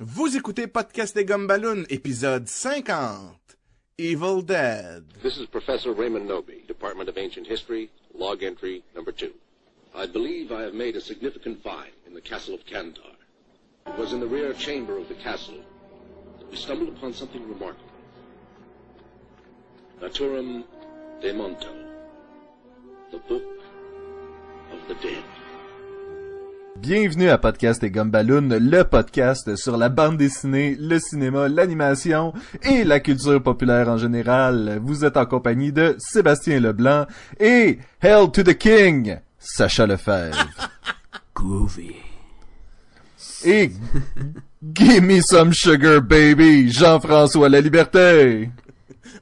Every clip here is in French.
Vous écoutez Podcast des Gumballoon, épisode 50. Evil Dead. This is Professor Raymond Noby, Department of Ancient History, log entry number two. I believe I have made a significant find in the castle of Kandar. It was in the rear chamber of the castle that we stumbled upon something remarkable. Naturum de Monto, the book of the dead. Bienvenue à Podcast et Gumballoon, le podcast sur la bande dessinée, le cinéma, l'animation et la culture populaire en général. Vous êtes en compagnie de Sébastien Leblanc et Hell to the King, Sacha Lefebvre. Groovy. Et Give me some sugar baby, Jean-François La Liberté.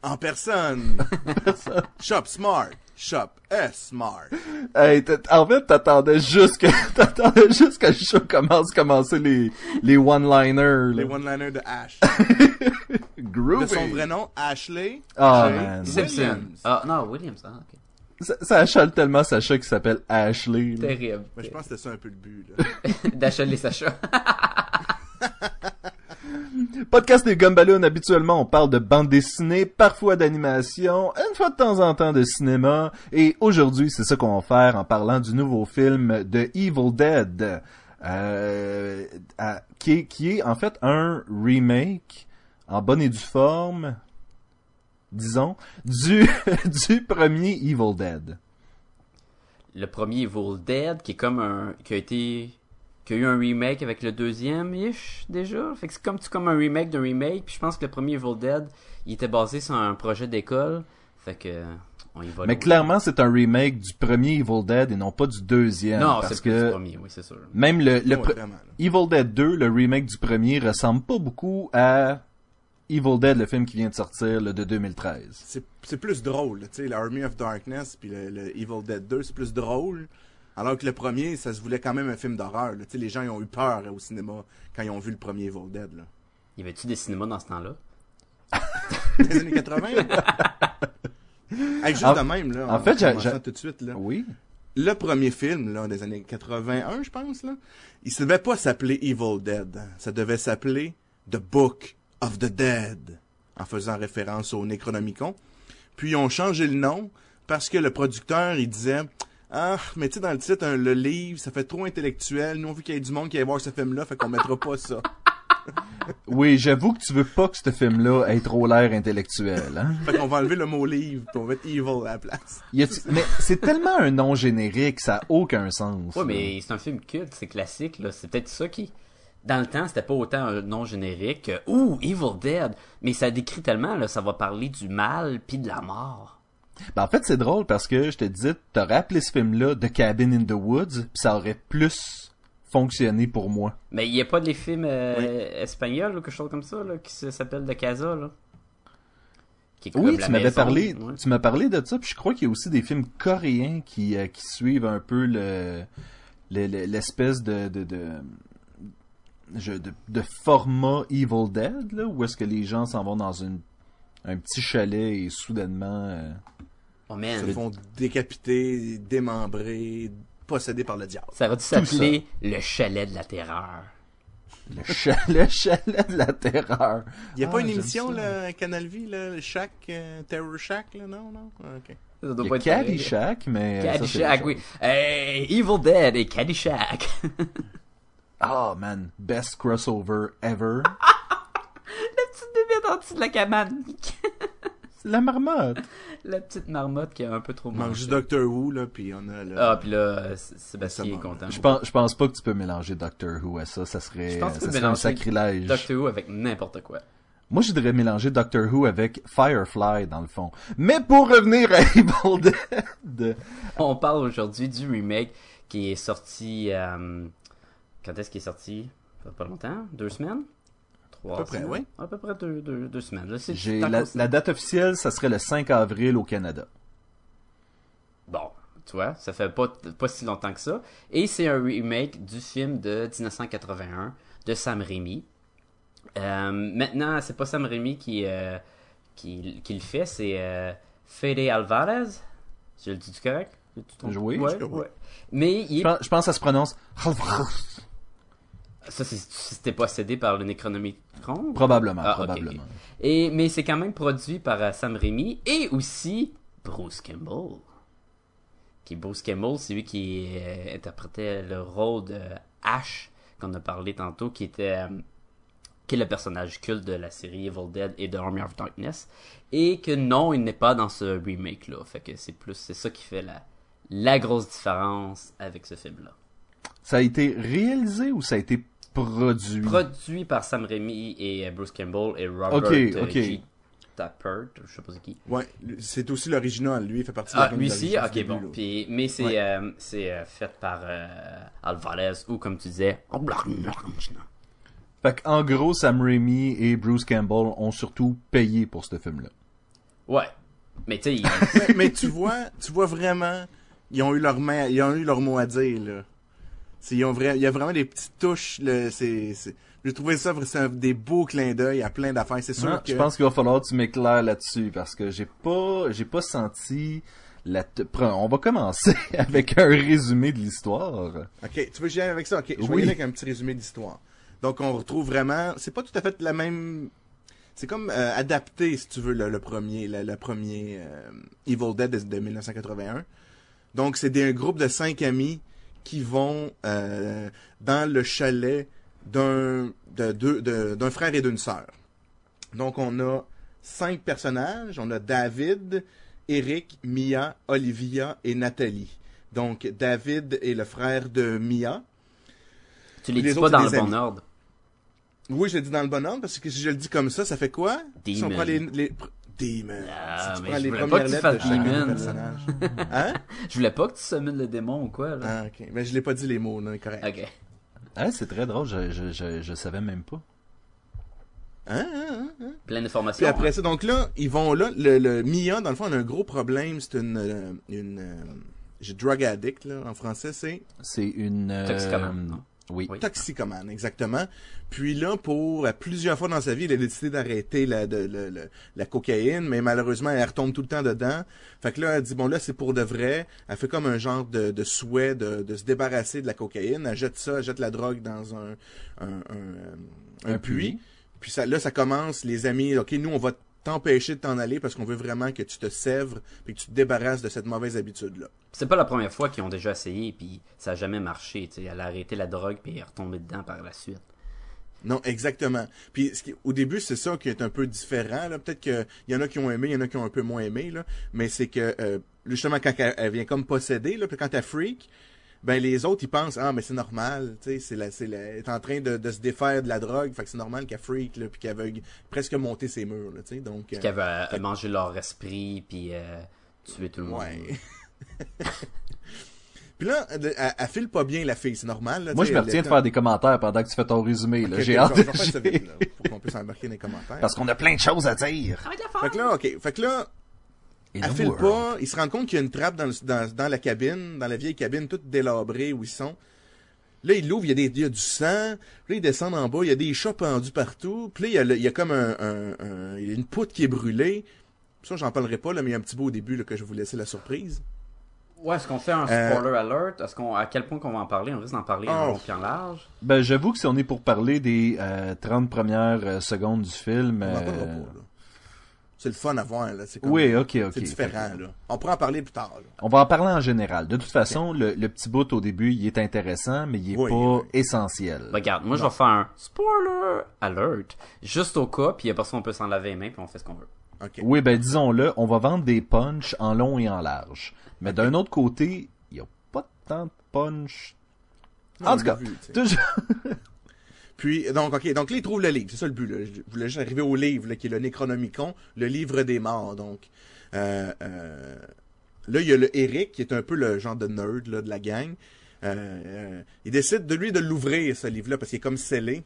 En personne. Shop Smart. Shop S Smart. Hey, en fait, t'attendais juste que, t'attendais juste que le show commence, commencer les, les one-liners, Les one-liners de Ash. Groovy. De son vrai nom, Ashley. Ah, man. Williams. Ah, non, Williams, ah, ok. Ça, ça achale tellement Sacha qui s'appelle Ashley. Terrible. Mais je pense que c'était ça un peu le but, les Sacha. Podcast des Gumballoon, habituellement, on parle de bande dessinée, parfois d'animation, une fois de temps en temps de cinéma, et aujourd'hui, c'est ça qu'on va faire en parlant du nouveau film de Evil Dead, euh, à- qui, est, qui est en fait un remake en bonne et due forme, disons, du, du premier Evil Dead. le premier Evil Dead, qui est comme un, qui a été, qui a eu un remake avec le deuxième, ish, déjà. Fait que c'est comme, comme un remake d'un remake. Puis je pense que le premier Evil Dead, il était basé sur un projet d'école. Fait que, on y va. Mais clairement, c'est un remake du premier Evil Dead et non pas du deuxième. Non, c'est plus que le premier, oui, c'est sûr. même le, Ouais. Evil Dead 2, le remake du premier, ressemble pas beaucoup à Evil Dead, le film qui vient de sortir, le de 2013. C'est c'est plus drôle, tu sais, l'Army of Darkness puis le, le Evil Dead 2, c'est plus drôle. Alors que le premier, ça se voulait quand même un film d'horreur. là. Tu sais, les gens ils ont eu peur euh, au cinéma quand ils ont vu le premier Evil Dead. Là. Y avait-tu des cinémas dans ce temps-là? Les années 80. Hey, juste En- de même, là. en fait, j'ai- tout de suite, là. Oui. Le premier film, là, des années 81, je pense, là, il ne devait pas s'appeler Evil Dead. Ça devait s'appeler The Book of the Dead, en faisant référence au Necronomicon. Puis ils ont changé le nom parce que le producteur, il disait Ah, mais tu sais, dans le titre, un- le livre, ça fait trop intellectuel. Nous, on veut qu'il y ait du monde qui aille voir ce film-là, fait qu'on mettra pas ça. Oui, j'avoue que tu veux pas que ce film-là ait trop l'air intellectuel, hein. Fait qu'on va enlever le mot livre, puis on va mettre Evil à la place. Mais c'est tellement un nom générique, ça a aucun sens. Ouais, là. mais c'est un film culte, c'est classique, là. C'est peut-être ça qui. Dans le temps, c'était pas autant un nom générique que Ouh, Evil Dead. Mais ça décrit tellement, là, ça va parler du mal puis de la mort. Ben, en fait, c'est drôle parce que je te disais, t'aurais appelé ce film-là The Cabin in the Woods, pis ça aurait plus fonctionné pour moi. Mais il y a pas des films euh, espagnols ou quelque chose comme ça, là, qui s'appelle De Casa, là? Qui est comme Oui, tu m'avais parlé, ouais. tu m'as parlé de ça, puis je crois qu'il y a aussi des films coréens qui, euh, qui suivent un peu le, le- le- l'espèce de, de, de, je- de, de format Evil Dead, là, où est-ce que les gens s'en vont dans une, un petit chalet et soudainement, euh, Oh man, Ils se font décapiter, démembrer, possédés par le diable. ça dû s'appeler Le Chalet de la Terreur? le, cha- le chalet de la terreur. Il n'y a Ah, pas une j'aime émission, ça. là, à Canal là, le Shack, euh, Terror Shack, là, non, non? Ah, ok. Ça doit Il y pas être. Caddyshack, mais... euh, Caddyshack, oui. Hey, Evil Dead et Caddyshack. Ah, man, best crossover ever. la petite bébête en dessous de la cabane. La marmotte. la petite marmotte qui a un peu trop Il manque mangé. juste Doctor Who, là, puis on a le... Ah, puis là, Sébastien Ça est content. Je pense, je pense pas que tu peux mélanger Doctor Who à ça, ça serait, Je pense que tu ça serait un sacrilège. Doctor Who avec n'importe quoi. Moi, je voudrais mélanger Doctor Who avec Firefly, dans le fond. Mais pour revenir à Evil Dead, On parle aujourd'hui du remake qui est sorti. euh, quand est-ce qu'il est sorti? Pas longtemps? Deux semaines? Trois À peu près, semaines? oui. À peu près deux, deux, deux semaines. Là, j'ai la, date officielle, ça serait le 5 avril au Canada. Bon, tu vois, ça fait pas, pas si longtemps que ça. Et c'est un remake du film de 1981 de Sam Raimi. Euh, maintenant, c'est pas Sam Raimi qui, euh, qui, qui le fait, c'est euh, Fede Alvarez. Je le dis du correct Oui, ouais, je crois. ouais. Mais il Je pense, je pense que ça se prononce. Ça, c'est c'était possédé par le Necronomicon? Probablement, Ah, probablement. ok. Et, mais c'est quand même produit par euh, Sam Raimi et aussi Bruce Campbell. Qui Bruce Campbell, c'est lui qui euh, interprétait le rôle de Ash, qu'on a parlé tantôt, qui était euh, qui est le personnage culte de la série Evil Dead et de Army of Darkness. Et que non, il n'est pas dans ce remake-là. Fait que c'est plus, c'est ça qui fait la, la grosse différence avec ce film-là. Ça a été réalisé ou ça a été produit? Produit par Sam Raimi et euh, Bruce Campbell et Robert Ok, euh, ok. G. Tappert, je sais pas c'est qui. Ouais, c'est aussi l'original, lui, il fait partie de la Ah, lui aussi? Ok, début, bon. Puis, mais c'est Ouais. euh, c'est euh, fait par euh, Alvarez ou comme tu disais, Fait en gros, Sam Raimi et Bruce Campbell ont surtout payé pour ce film-là. Ouais. Mais tu sais, il- mais, mais tu vois, tu vois vraiment, ils ont eu leur main, ils ont eu leur mot à dire là. C'est- Ils ont vra- il y a vraiment des petites touches. là, c'est, j'ai trouvé ça c'est des beaux clins d'œil à plein d'affaires. C'est sûr que Je pense qu'il va falloir que tu m'éclaires là-dessus parce que j'ai pas, j'ai pas senti la. te- On va commencer avec un résumé de l'histoire. Ok, tu veux que j'y aille avec ça? Ok, je vais y aller avec un petit résumé d'histoire. Donc, on retrouve vraiment... C'est pas tout à fait la même... C'est comme euh, adapté, si tu veux, le, le premier, le, le premier euh, Evil Dead de, de 1981. Donc, c'est un groupe de cinq amis qui vont euh, dans le chalet d'un de, deux- de- d'un frère et d'une sœur. Donc, on a cinq personnages. On a David, Eric, Mia, Olivia et Nathalie. Donc, David est le frère de Mia. tu les Les dis pas dans le bon amis. ordre. Oui, je le dis dans le bon ordre parce que si je le dis comme ça, ça fait quoi? Si on Demon. prend les, les... Demon. Ah, si tu mais prends je les voulais pas premières que tu lettres de chacun des personnages. Hein? Je voulais pas que tu summones le démon ou quoi, là. Ah, ok. Mais je l'ai pas dit les mots, non, correct. Ok. Ah, c'est très drôle, je, je, je, je savais même pas. Hein, hein, hein, hein? Plein d'informations. Puis après ça, donc là, ils vont là, le, le Mia, dans le fond, on a un gros problème, c'est une, euh, une, euh, j'ai drug addict, là, en français, c'est C'est une. euh, Toxicomane, non? Oui. Oui. toxicomane, exactement. Puis là, pour euh, plusieurs fois dans sa vie, il a décidé d'arrêter la, de, le- le- la cocaïne, mais malheureusement, elle retombe tout le temps dedans. Fait que là, elle dit, bon, là, c'est pour de vrai. Elle fait comme un genre de, de souhait de, de se débarrasser de la cocaïne. Elle jette ça, elle jette la drogue dans un, un, un, euh, un Un puits. puits. Puis ça, là, ça commence, les amis, OK, nous, on va t'empêcher de t'en aller parce qu'on veut vraiment que tu te sèvres et que tu te débarrasses de cette mauvaise habitude-là. C'est pas la première fois qu'ils ont déjà essayé, puis ça a jamais marché. Elle a arrêté la drogue, puis elle est retombée dedans par la suite. Non, exactement. Puis ce qui- au début, c'est ça qui est un peu différent. là. Peut-être qu'il y en a qui ont aimé, il y en a qui ont un peu moins aimé. Là. Mais c'est que euh, justement, quand elle, elle vient comme posséder, là, puis quand elle freak, ben les autres ils pensent ah mais c'est normal, tu sais, c'est la, c'est la, est en train de, de se défaire de la drogue, fait que c'est normal qu'elle freak là, puis qu'elle veuille presque monter ses murs, là, tu sais. Donc Puis euh, qu'elle veut manger leur esprit, puis euh, tuer tout le monde. ouais. Puis là, elle, elle, elle file pas bien la fille, c'est normal. Là, Moi, je me retiens de faire des commentaires pendant que tu fais ton résumé. là. Ok, J'ai hâte de pour qu'on puisse embarquer dans les commentaires. Parce qu'on a plein de choses à dire. Fait que là, ok. Fait que là, Elle file world. pas, ils se rendent compte qu'il y a une trappe dans, le- dans, dans la cabine, dans la vieille cabine, toute délabrée où ils sont. Là, ils l'ouvrent, il y, a des, il y a du sang. Là, ils descendent en bas, il y a des chats pendus partout. Puis là, il y a, le- il y a comme un, un- un- il y a une poutre qui est brûlée. Ça, j'en parlerai pas, là, mais il y a un petit bout au début là, que je vais vous laisser la surprise. Ouais, est-ce qu'on fait un Euh, spoiler alert? Est-ce qu'on, à quel point qu'on va en parler? On risque d'en parler en Oh. long puis en large. Ben, j'avoue que si on est pour parler des euh, 30 premières euh, secondes du film... On en euh, parlera pas, là. C'est le fun à voir, là. C'est comme- Oui, ok, ok. C'est différent, là. On pourra en parler plus tard, là. On va en parler en général. De toute façon, le, le petit bout au début, il est intéressant, mais il est Oui, pas oui. essentiel. Regarde, moi je vais faire un spoiler alert, juste au cas, puis après ça on peut s'en laver les mains, puis on fait ce qu'on veut. OK. Oui, ben disons-le, on va vendre des punchs en long et en large. Mais d'un autre côté, il y a pas tant de punch. En tout cas, toujours... Puis, donc, OK, donc là, ils trouvent le livre. C'est ça le but, là. Je voulais juste arriver au livre, là, qui est le Necronomicon, le livre des morts, donc. Euh, euh, là, il y a le Eric, qui est un peu le genre de nerd, là, de la gang. Euh, euh, il décide de lui de l'ouvrir, ce livre-là, parce qu'il est comme scellé.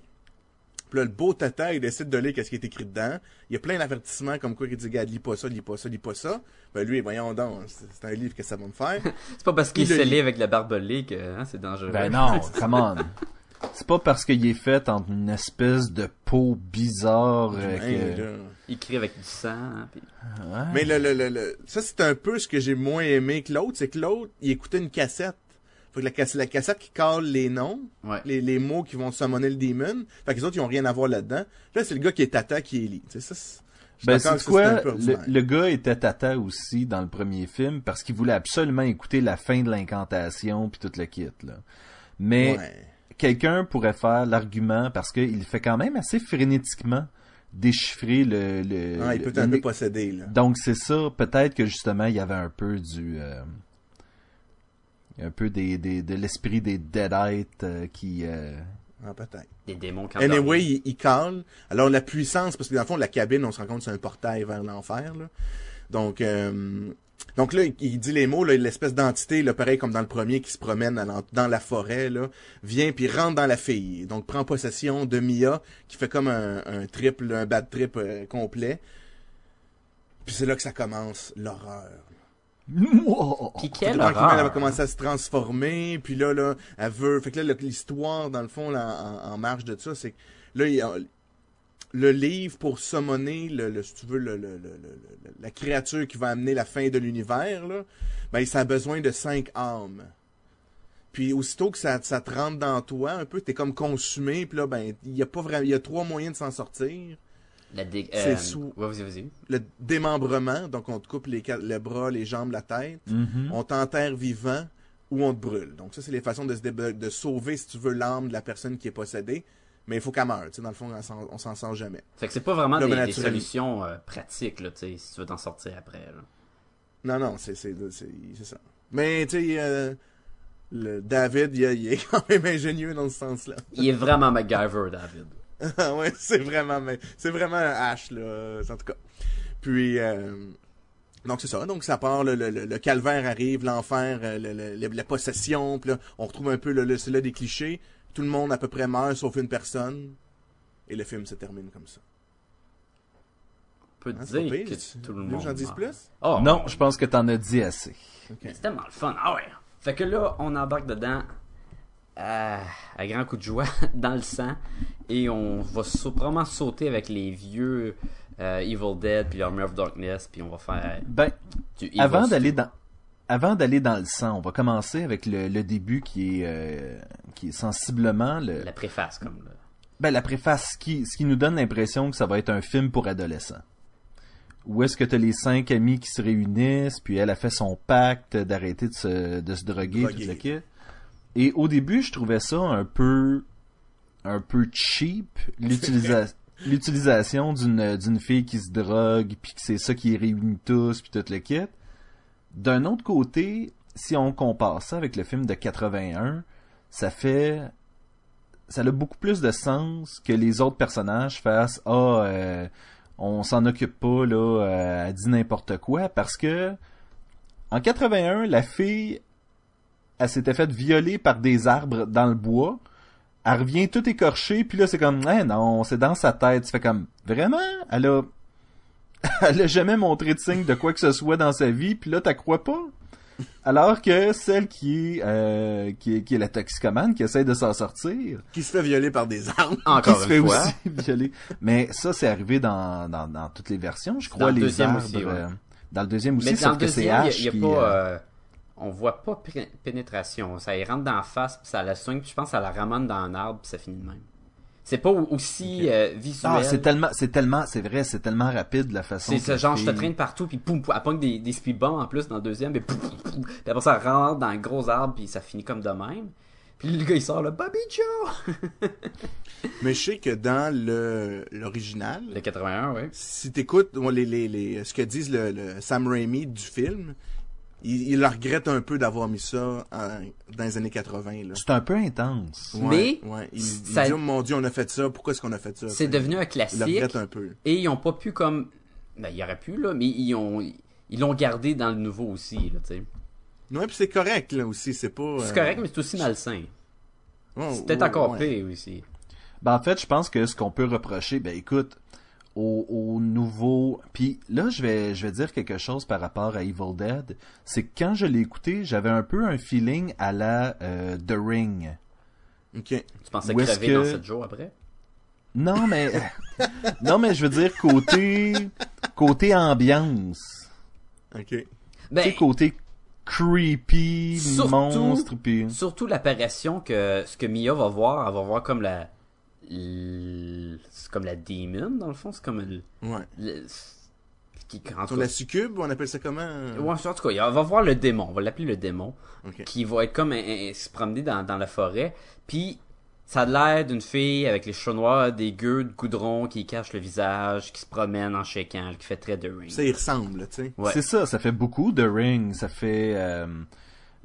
Puis là, le beau tata, il décide de lire qu'est-ce qui est écrit dedans. Il y a plein d'avertissements comme quoi il dit, regarde, lis pas ça, lis pas ça, lis pas ça. Ben lui, voyons donc, c'est un livre que ça va me faire. C'est pas parce qu'il Il est scellé avec la barbelée que hein, c'est dangereux. Ben non, come on. C'est pas parce qu'il est fait en une espèce de peau bizarre euh, Hein, que... Il crie avec du sang, hein, puis... Ouais. Mais le, le, le, le- ça, c'est un peu ce que j'ai moins aimé que l'autre. C'est que l'autre, il écoutait une cassette. Faut que la, cassette, la cassette qui cale les noms, Ouais. les, les mots qui vont summoner le demon. Fait que les autres, ils ont rien à voir là-dedans. Là, c'est le gars qui est Tata qui est Ellie. Tu sais, ça, Ben, c'est quoi? Le, gars était tata aussi dans le premier film parce qu'il voulait absolument écouter la fin de l'incantation puis tout le kit, là. Mais Ouais. Quelqu'un pourrait faire l'argument parce qu'il fait quand même assez frénétiquement déchiffrer le... le, Ah, il le- peut un le- peu là. Donc c'est ça, peut-être que justement il y avait un peu du... euh, un peu des, des, de l'esprit des Deadites euh, qui... euh, Ah, peut-être. Des démons quand Anyway, il, il cale. Alors, la puissance, parce que dans le fond, la cabine, on se rend compte que c'est un portail vers l'enfer, là. Donc, euh, donc là, il, dit les mots, là, l'espèce d'entité, là, pareil comme dans le premier, qui se promène dans la forêt, là, vient puis rentre dans la fille. Donc, prend possession de Mia, qui fait comme un, un trip, là, un bad trip euh, complet. Puis c'est là que ça commence, l'horreur. Puis Fait quelle que tranquillement, elle va horreur! commencer à se transformer, puis là, là, elle veut... Fait que là, l'histoire, dans le fond, là, en, en marge de ça, c'est que là, il y a le livre pour summoner, le, le- si tu veux, le, le- le- le- le- la créature qui va amener la fin de l'univers, là, ben, ça a besoin de cinq âmes. Puis aussitôt que ça, ça te rentre dans toi, un peu, t'es comme consumé, puis là, ben, il y a pas vraiment... Il y a trois moyens de s'en sortir. La dé- C'est euh, sous- Ouais, vas-y, vas-y. Le démembrement, donc on te coupe les, bras, les jambes, la tête. mhm. on t'enterre vivant ou on te brûle. Donc ça, c'est les façons de, se dé- de sauver, si tu veux, l'âme de la personne qui est possédée. Mais il faut qu'elle meure. Dans le fond, on s'en- sort jamais. Fait que c'est pas vraiment Là, des, solutions euh, pratiques, là, si tu veux t'en sortir après, là. Non, non, c'est c'est c'est c'est ça. Mais tu sais, euh, le David, il, il est quand même ingénieux dans ce sens-là. Il est vraiment MacGyver, David. Ah ouais, c'est vraiment, c'est vraiment un H là, en tout cas. Puis euh, donc c'est ça. Donc ça part, le, le, le- calvaire arrive, l'enfer, euh, le- le- le- la possession. Puis là, on retrouve un peu le, le, là des clichés. Tout le monde à peu près meurt sauf une personne. Et le film se termine comme ça. On peut Hein, dire pire, que tu- tout le tu veux que monde. J'en dise meurt. plus? Oh, Non, je pense que t'en as dit assez. C'est tellement le fun. Ah ouais. Fait que là, on embarque dedans euh, à grand coup de joie dans le sang et on va probablement sauter avec les vieux euh, Evil Dead puis Army of Darkness puis on va faire Ben, du Evil avant d'aller dans avant d'aller dans le sang, on va commencer avec le, le début qui est euh, qui est sensiblement le la préface comme là. ben la préface qui ce qui nous donne l'impression que ça va être un film pour adolescents. Où est-ce que t'as les cinq amis qui se réunissent, puis elle a fait son pacte d'arrêter de se, de se droguer, Droguer. tout le kit. Et au début, je trouvais ça un peu un peu cheap l'utilisa- l'utilisation d'une d'une fille qui se drogue puis que c'est ça qui les réunit tous puis tout le kit. D'un autre côté, si on compare ça avec le film de 81, ça fait ça a beaucoup plus de sens que les autres personnages fassent ah euh, on s'en occupe pas là euh, elle dit n'importe quoi parce que en 81 la fille elle s'était faite violer par des arbres dans le bois. Elle revient tout écorchée puis là c'est comme eh non c'est dans sa tête tu fais comme vraiment? Elle a elle a jamais montré de signe de quoi que ce soit dans sa vie puis là t'as crois pas? Alors que celle qui est, euh, qui est qui est la toxicomane qui essaie de s'en sortir Qui se fait violer par des armes. Encore qui se une fait fois. aussi violer. Mais ça, c'est arrivé dans, dans, dans toutes les versions, je crois, Dans le les deuxième arbres. aussi, ouais. euh, dans le deuxième aussi, Mais sauf que c'est deuxième, il Ash y a, qui... pas euh, euh, on voit pas pé- pénétration, ça y rentre dans la face puis ça la soigne, puis je pense que ça la ramène dans un arbre puis ça finit de même. C'est pas au- aussi euh, visuel. Ah, c'est tellement, c'est tellement, c'est vrai, c'est tellement rapide la façon. C'est ce genre, je te traîne partout, puis poum, poum, elle pogne des, des speed bombs en plus dans le deuxième, puis, poum, poum, poum. Puis après ça, elle rentre dans un gros arbre, puis ça finit comme de même. Puis le gars, il sort le Bobby Joe! Mais je sais que dans le l'original, Le 81, oui. si t'écoutes les, les, les, ce que disent le, le Sam Raimi du film, il, il le regrette un peu d'avoir mis ça en- dans les années 80. Là. C'est un peu intense. Ouais, Mais, ouais. Il, il dit, oh mon dieu, on a fait ça, pourquoi est-ce qu'on a fait ça? C'est devenu un Il le classique, regrette un peu. et ils ont pas pu comme... Ben, il aurait pu, là, mais ils ont... Ils l'ont gardé dans le nouveau aussi, là, tu sais. Ouais, puis c'est correct, là, aussi, c'est pas... C'est euh, correct, mais c'est aussi malsain. ouais, C'est peut-être encore ouais. pire aussi. Ben, en fait, je pense que ce qu'on peut reprocher, ben écoute, au, au nouveau... Puis là, je vais, je vais dire quelque chose par rapport à Evil Dead. C'est que quand je l'ai écouté, j'avais un peu un feeling à la euh, The Ring. Ok. Tu pensais crever dans que- 7 jours après? Non, mais... non, mais je veux dire côté... Côté ambiance. Ok. Tu Ben, sais, côté creepy Surtout- monstre puis Surtout l'apparition que ce que Mia va voir, elle va voir comme la. C'est comme la demon, dans le fond. C'est comme le. Ouais. le- qui, en la succube, on appelle ça comment? Ouais, en tout cas, elle va voir le démon, on va l'appeler le démon, qui va être comme un- un- se promener dans, dans la forêt. Puis, ça a l'air d'une fille avec les cheveux noirs, des gueux de goudron qui cachent le visage, qui se promène en shaking, qui fait très de ring. Ça y ressemble, tu sais. Ouais. C'est ça, ça fait beaucoup de Ring, ça fait euh,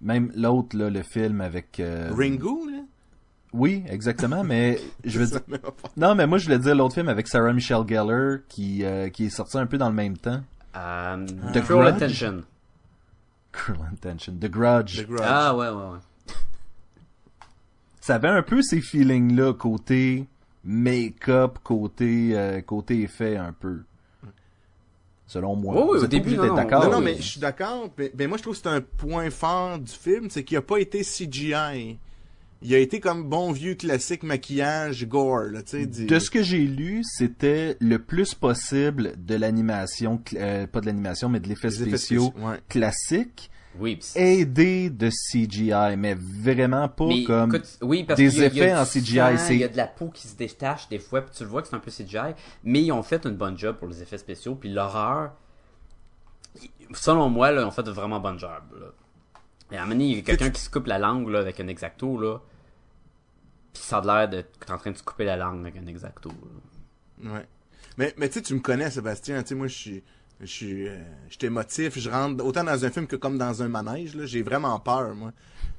même l'autre là, le film avec euh, Ringo, là? Oui, exactement, mais je veux dire. Non, mais moi je voulais dire l'autre film avec Sarah Michelle Gellar qui euh, qui est sorti un peu dans le même temps. Euh, The Cruel Grudge? Attention. Cruel Intention, The Grudge. The Grudge. Ah ouais, ouais, ouais. Ça avait un peu ces feelings là côté make-up, côté euh, côté effet un peu. Selon moi. Oui, oui, Vous au êtes début, d'accord. non, non, mais je suis d'accord. Mais, mais moi, je trouve que c'est un point fort du film, c'est qu'il a pas été CGI. Il a été comme bon vieux classique maquillage gore, là, De ce que j'ai lu, c'était le plus possible de l'animation, euh, pas de l'animation, mais de l'effet spéciaux ouais. classique, Oui, aidé de CGI, mais vraiment pas Mais, comme... écoute, oui, parce des qu'il y a- il y a effets en CGI, Il y a de la peau qui se détache des fois, puis tu le vois que c'est un peu CGI, mais ils ont fait une bonne job pour les effets spéciaux, puis l'horreur, selon moi, là, ils ont fait de vraiment bonne job. Là. À un moment donné, il y a quelqu'un qui se coupe la langue là, avec un exacto, là, puis ça a l'air t'es en train de se couper la langue avec un exacto. là. Ouais. Mais, mais tu sais, tu me connais, Sébastien. Tu sais, moi, je suis, je suis, euh, je suis émotif. Je rentre autant dans un film que comme dans un manège. Là, j'ai vraiment peur, moi.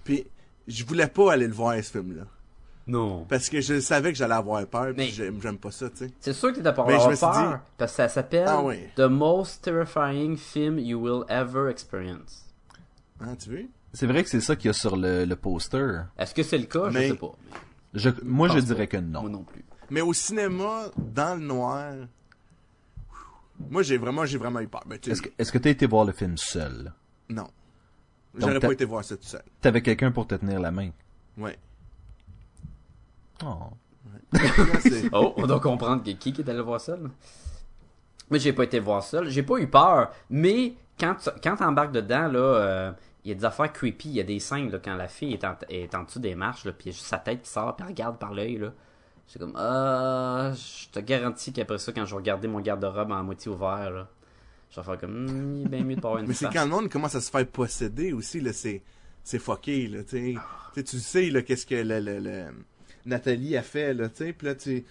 Puis, je voulais pas aller le voir ce film-là, Non. parce que je savais que j'allais avoir peur. Puis j'aime, pas ça, tu sais. C'est sûr que t'étais pas Mais je avoir me suis peur, dit- parce que ça s'appelle Ah oui. The Most Terrifying Film You Will Ever Experience. Hein, tu veux? C'est vrai que c'est ça qu'il y a sur le, le poster. Est-ce que c'est le cas? Mais- Je sais pas. mais Je, moi, je dirais pas. que non. Moi non plus. Mais au cinéma, dans le noir, moi, j'ai vraiment, j'ai vraiment eu peur. Mais Est-ce que est-ce que t'as été voir le film seul? non. J'aurais pas été voir ça tout seul. T'avais quelqu'un pour te tenir la main. Ouais. Oh. Oh, on doit comprendre que qui qui est allé voir seul. Moi, j'ai pas été voir seul. J'ai pas eu peur. Mais quand tu quand t'embarques dedans, là, euh, il y a des affaires creepy. Il y a des scènes, là, quand la fille est en, est en dessous des marches, là, puis il y a juste sa tête qui sort, puis elle regarde par l'œil, là. C'est comme, ah, je te garantis qu'après ça, quand je vais regarder mon garde-robe en moitié ouvert, là, je vais faire comme, Hmm, il est bien mieux de pas avoir une Mais c'est quand le monde commence à se faire posséder aussi, là, c'est, c'est fucké, là, tu sais. Tu sais, là, qu'est-ce que le, le- le- Nathalie a fait, là, tu sais, pis là, tu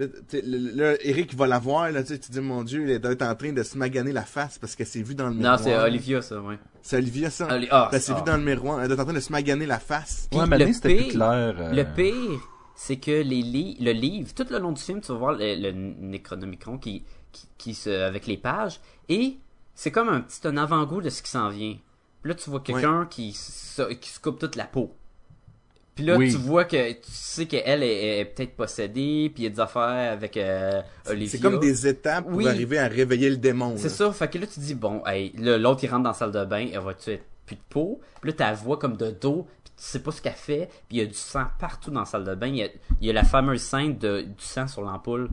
là, Eric va la voir, là, tu sais, tu dis, mon Dieu, elle doit être en train de se maganer la face parce qu'elle s'est vue dans le miroir. Non, c'est Olivia, ça, ouais. C'est Olivia, ça? Oli- ah, elle s'est vue dans le miroir, elle doit être en train de se maganer la face. Ouais, mais le c'était plus pire- clair. euh, Le pire, c'est que les li- le livre, tout le long du film, tu vas voir le, le Necronomicon qui, qui, qui se, avec les pages, et c'est comme un petit un avant-goût de ce qui s'en vient. Puis là, tu vois quelqu'un qui, se, qui se coupe toute la peau. Puis là, Oui. tu vois que tu sais qu'elle est, est peut-être possédée, puis il y a des affaires avec euh, Olivia. C'est comme des étapes pour Oui. arriver à réveiller le démon. C'est ça, fait que là, tu dis, bon, hey, l'autre, il rentre dans la salle de bain, elle va-tu être plus de peau? Puis là, t'as la voix comme de dos, puis tu sais pas ce qu'elle fait, puis il y a du sang partout dans la salle de bain. Il y a, il y a la fameuse scène de, du sang sur l'ampoule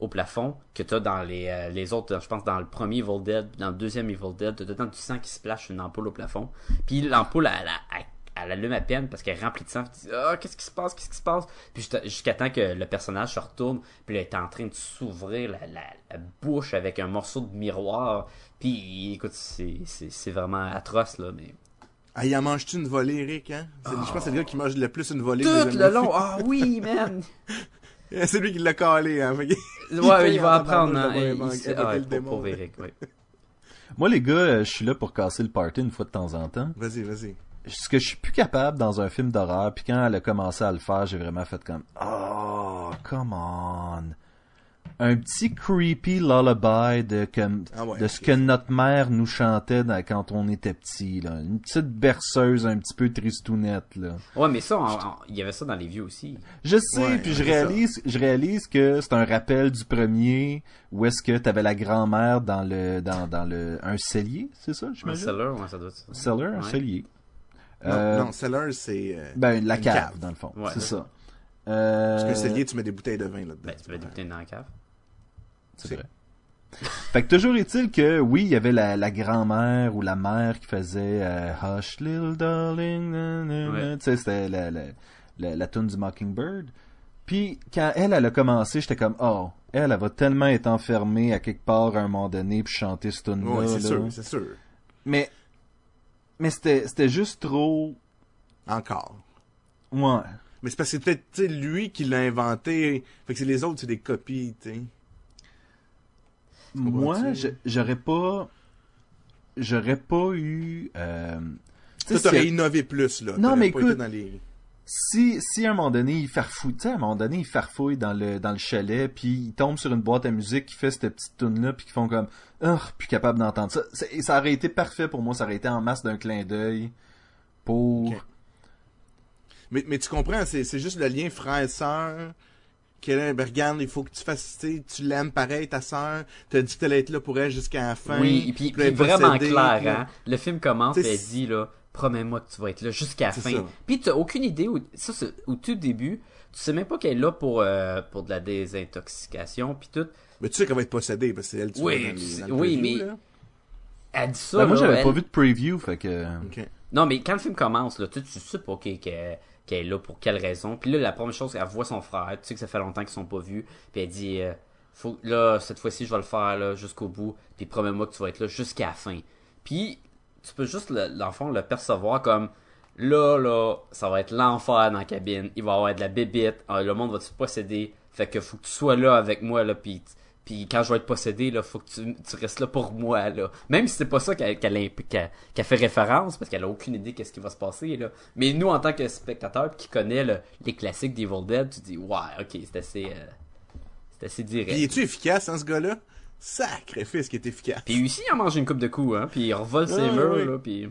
au plafond que t'as dans les, euh, les autres, je pense, dans le premier Evil Dead, dans le deuxième Evil Dead, le temps du sang qui splash sur une ampoule au plafond. Puis l'ampoule, elle, elle, elle, elle allume à peine parce qu'elle est remplie de sang. Tu dis, ah, qu'est-ce qui se passe, qu'est-ce qui se passe? Puis jusqu'à- temps que le personnage se retourne, puis elle est en train de s'ouvrir la, la, la bouche avec un morceau de miroir. Puis écoute, c'est, c'est, c'est vraiment atroce, là, mais... Ah, il en mange-tu une volée, Eric, hein? C'est- Je pense que c'est le gars qui mange le plus une volée. Tout le long, ah oui, man! C'est lui qui l'a calé, hein. que- Ouais, il va apprendre, hein. Il- il sait- ah, le démon. pauvre Eric. Moi, les gars, euh, je suis là pour casser le party une fois de temps en temps. Vas-y, vas-y. Ce que je suis plus capable dans un film d'horreur, puis quand elle a commencé à le faire, j'ai vraiment fait comme Oh, come on. Un petit creepy lullaby de comme Ah ouais, de ce que notre mère nous chantait dans- quand on était petit là, une petite berceuse un petit peu tristounette là. Ouais, mais ça, il y avait ça dans les vieux aussi. Je sais, Ouais, puis je ça. réalise, je réalise que c'est un rappel du premier où est-ce que t'avais la grand-mère dans le dans dans le un cellier, c'est ça, Un cellar, ouais, ça doit être ça. Cellar, un cellier. Non, Euh, non, cellar, c'est... euh, Ben, la cave, cave. dans le fond. Ouais, c'est ça. Euh, Parce que cellier, tu mets des bouteilles de vin là-dedans. Ben, tu mets des bouteilles dans la cave. C'est vrai. Fait que toujours est-il que, oui, il y avait la, la grand-mère ou la mère qui faisait euh, Hush, little darling. Ouais. tu sais, c'était la, la, la, la tune du Mockingbird. Puis quand elle, elle a commencé, j'étais comme, oh, elle, elle va tellement être enfermée à quelque part à un moment donné puis chanter ce tune-là. Oui, c'est là. sûr, c'est sûr. Mais, mais c'était, c'était juste trop, Encore. ouais. Mais c'est parce que c'est peut-être lui qui l'a inventé. Fait que c'est les autres, c'est des copies, tu sais. Moi, j'aurais pas, j'aurais pas eu, euh, tu sais, Toi, t'aurais innové plus, là. Non, mais pas été écoute, dans les... si, si à un moment donné, il farfouille, tu sais, à un moment donné, il farfouille dans le, dans le chalet, puis il tombe sur une boîte à musique qui fait cette petite tune-là, puis qui font comme, ah, plus capable d'entendre ça. Ça aurait été parfait pour moi, ça aurait été en masse d'un clin d'œil pour... Mais, mais tu comprends, c'est, c'est juste le lien frère-sœur. Ben, regarde, il faut que tu fasses, tu sais, tu l'aimes pareil, ta sœur. T'as dit que t'allais être là pour elle jusqu'à la fin. Oui, et puis, Puis vraiment clair, hein. Le film commence elle dit, là, promets-moi que tu vas être là jusqu'à la fin. ça. Puis t'as aucune idée, où, ça, c'est au tout début, tu sais même pas qu'elle est là pour, euh, pour de la désintoxication, puis tout. Mais tu sais qu'elle va être possédée, parce que c'est elle, tu Oui, vois, dans tu les- sais- dans le oui, preview, mais- là. Elle dit ça, Ben, moi, j'avais elle- pas vu de preview, fait que... Non, mais quand le film commence, là, tu, sais, tu sais pas qu'elle est là pour quelle raison. Puis là, la première chose, elle voit son frère. Tu sais que ça fait longtemps qu'ils sont pas vus. Puis elle dit, euh, faut, là, cette fois-ci, je vais le faire là, jusqu'au bout. Puis promets-moi que tu vas être là jusqu'à la fin. Puis tu peux juste, le- l'enfant, le percevoir comme, là, là, ça va être l'enfer dans la cabine. Il va y avoir de la bébite. Ah, le monde va te posséder? Fait que faut que tu sois là avec moi, là, puis... Puis quand je vais être possédé, là, faut que tu, restes là pour moi, là. Même si c'est pas ça qu'elle imp- qu'elle- qu'elle fait référence, parce qu'elle a aucune idée qu'est-ce qui va se passer, là. Mais nous, en tant que spectateur qui connaît le- les classiques d'Evil Dead, tu dis, ouais, ok, c'est assez, euh, c'est assez direct. Puis es-tu efficace, hein, ce gars-là? Sacrifice qui est efficace. Puis aussi, il a mangé une coupe de coups, hein. Puis il revole ses murs, ouais. là, puis...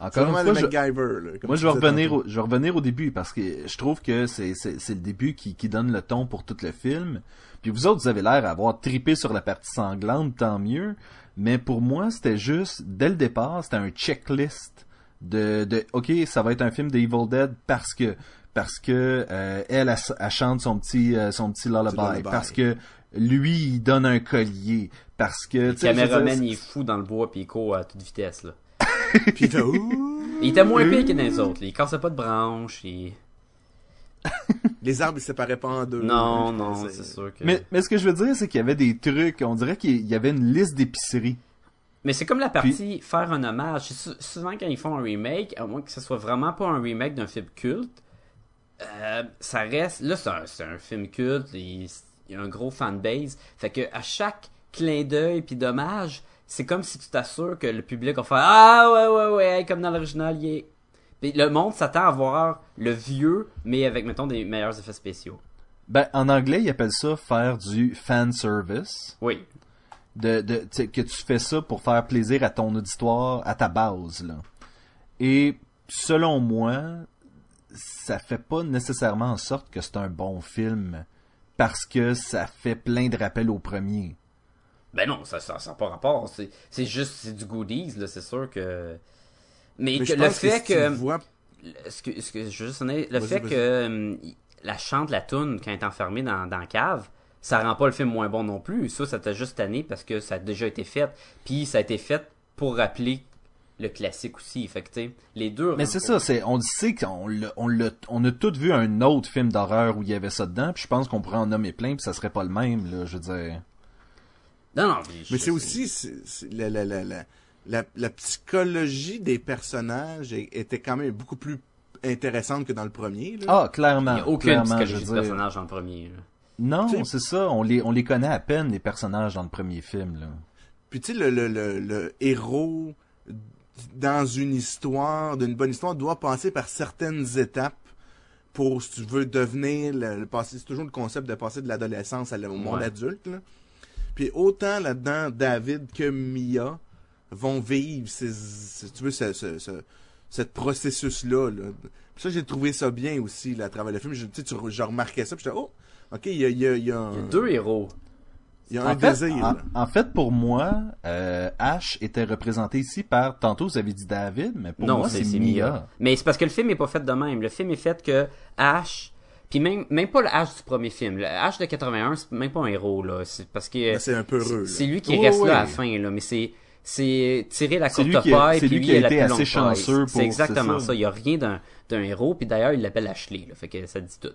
Encore une fois, le je- MacGyver, là. comme Moi, je vais revenir au, je vais revenir au début parce que je trouve que c'est, c'est, c'est le début qui, qui donne le ton pour tout le film. Puis vous autres, vous avez l'air d'avoir tripé sur la partie sanglante, tant mieux. Mais pour moi, c'était juste, dès le départ, c'était un checklist de, de, ok, ça va être un film de Evil Dead parce que, parce que euh, elle, elle, elle chante son petit, euh, son petit lullaby, lullaby. parce que lui, il donne un collier, parce que, Le caméraman, il est fou dans le bois, puis il court à toute vitesse, là. Puis ouh, Il était moins pire que dans les autres, là. Il cassait pas de branches, il... les arbres, ils se séparaient pas en deux. Non, Je non, c'est sûr que... mais, mais ce que je veux dire, c'est qu'il y avait des trucs, on dirait qu'il y avait une liste d'épicerie. Mais c'est comme la partie faire un hommage. Souvent quand ils font un remake, à moins que ce soit vraiment pas un remake d'un film culte, euh, ça reste. Là, c'est un, c'est un film culte, il, il y a un gros fanbase. Fait que à chaque clin d'œil puis dommage, c'est comme si tu t'assures que le public va faire Ah ouais, ouais, ouais, comme dans l'original, il est. Puis le monde s'attend à voir le vieux, mais avec, mettons, des meilleurs effets spéciaux. Ben, en anglais, ils appellent ça faire du fan service. Oui. De, de, que tu fais ça pour faire plaisir à ton auditoire, à ta base, là. Et, selon moi, ça fait pas nécessairement en sorte que c'est un bon film parce que ça fait plein de rappels au premier. Ben non, ça n'a ça, pas rapport. C'est c'est juste, c'est du goodies, là, c'est sûr que. Mais, Mais que je le fait que. vois, ce que, ce que je veux juste donner, le fait que il- la chante la toune quand elle est enfermée dans, dans la cave, ça rend pas le film moins bon non plus. Ça, ça t'a juste tanné parce que ça a déjà été fait. Puis ça a été fait pour rappeler le classique aussi. Fait que, les deux. Mais c'est ça, c'est, on le sait qu'on l'a, on l'a, on a tous vu un autre film d'horreur où il y avait ça dedans, puis je pense qu'on pourrait en nommer plein, puis ça serait pas le même, là, je veux dire. Non, non, mais, Mais c'est aussi c'est- c'est la, la, la, la, la, la psychologie des personnages était quand même beaucoup plus intéressante que dans le premier. Là. Ah, clairement. Il n'y a aucune clairement, psychologie je de personnage dans le premier. là. Non, Tu sais- c'est ça, on les, on les connaît à peine, les personnages dans le premier film, là. Puis tu sais, le, le, le, le héros dans une histoire, d'une bonne histoire, doit passer par certaines étapes pour, si tu veux, devenir, le, le passer, c'est toujours le concept de passer de l'adolescence au monde Ouais. adulte. Là. Puis autant là-dedans, David que Mia vont vivre ces, si tu veux, ce, ce, ce, ce processus-là. Là. Puis ça, j'ai trouvé ça bien aussi là, à travers le film. Je, tu sais, tu, je remarquais ça, puis j'étais, oh, ok, il y a, il y a, il y a un, Il y a deux héros. Il y a un En fait, désir. en, là. en fait, pour moi, euh, Ash était représenté ici par, tantôt vous avez dit David, mais pour non, moi c'est Mia. Mia. Mais c'est parce que le film est pas fait de même. Le film est fait que Ash Puis même, même pas le Ash du premier film. Le Ash de 81, c'est même pas un héros, là. C'est parce que Mais c'est un peu heureux, c'est lui qui reste ouais. là à la fin, là. Mais c'est c'est tirer la courte lui qui a- paille, c'est puis lui lui, qui a il a la été plus assez chanceux C'est exactement ça. Il y a rien d'un d'un héros, puis d'ailleurs, il l'appelle Ashley, là. Fait que ça dit tout.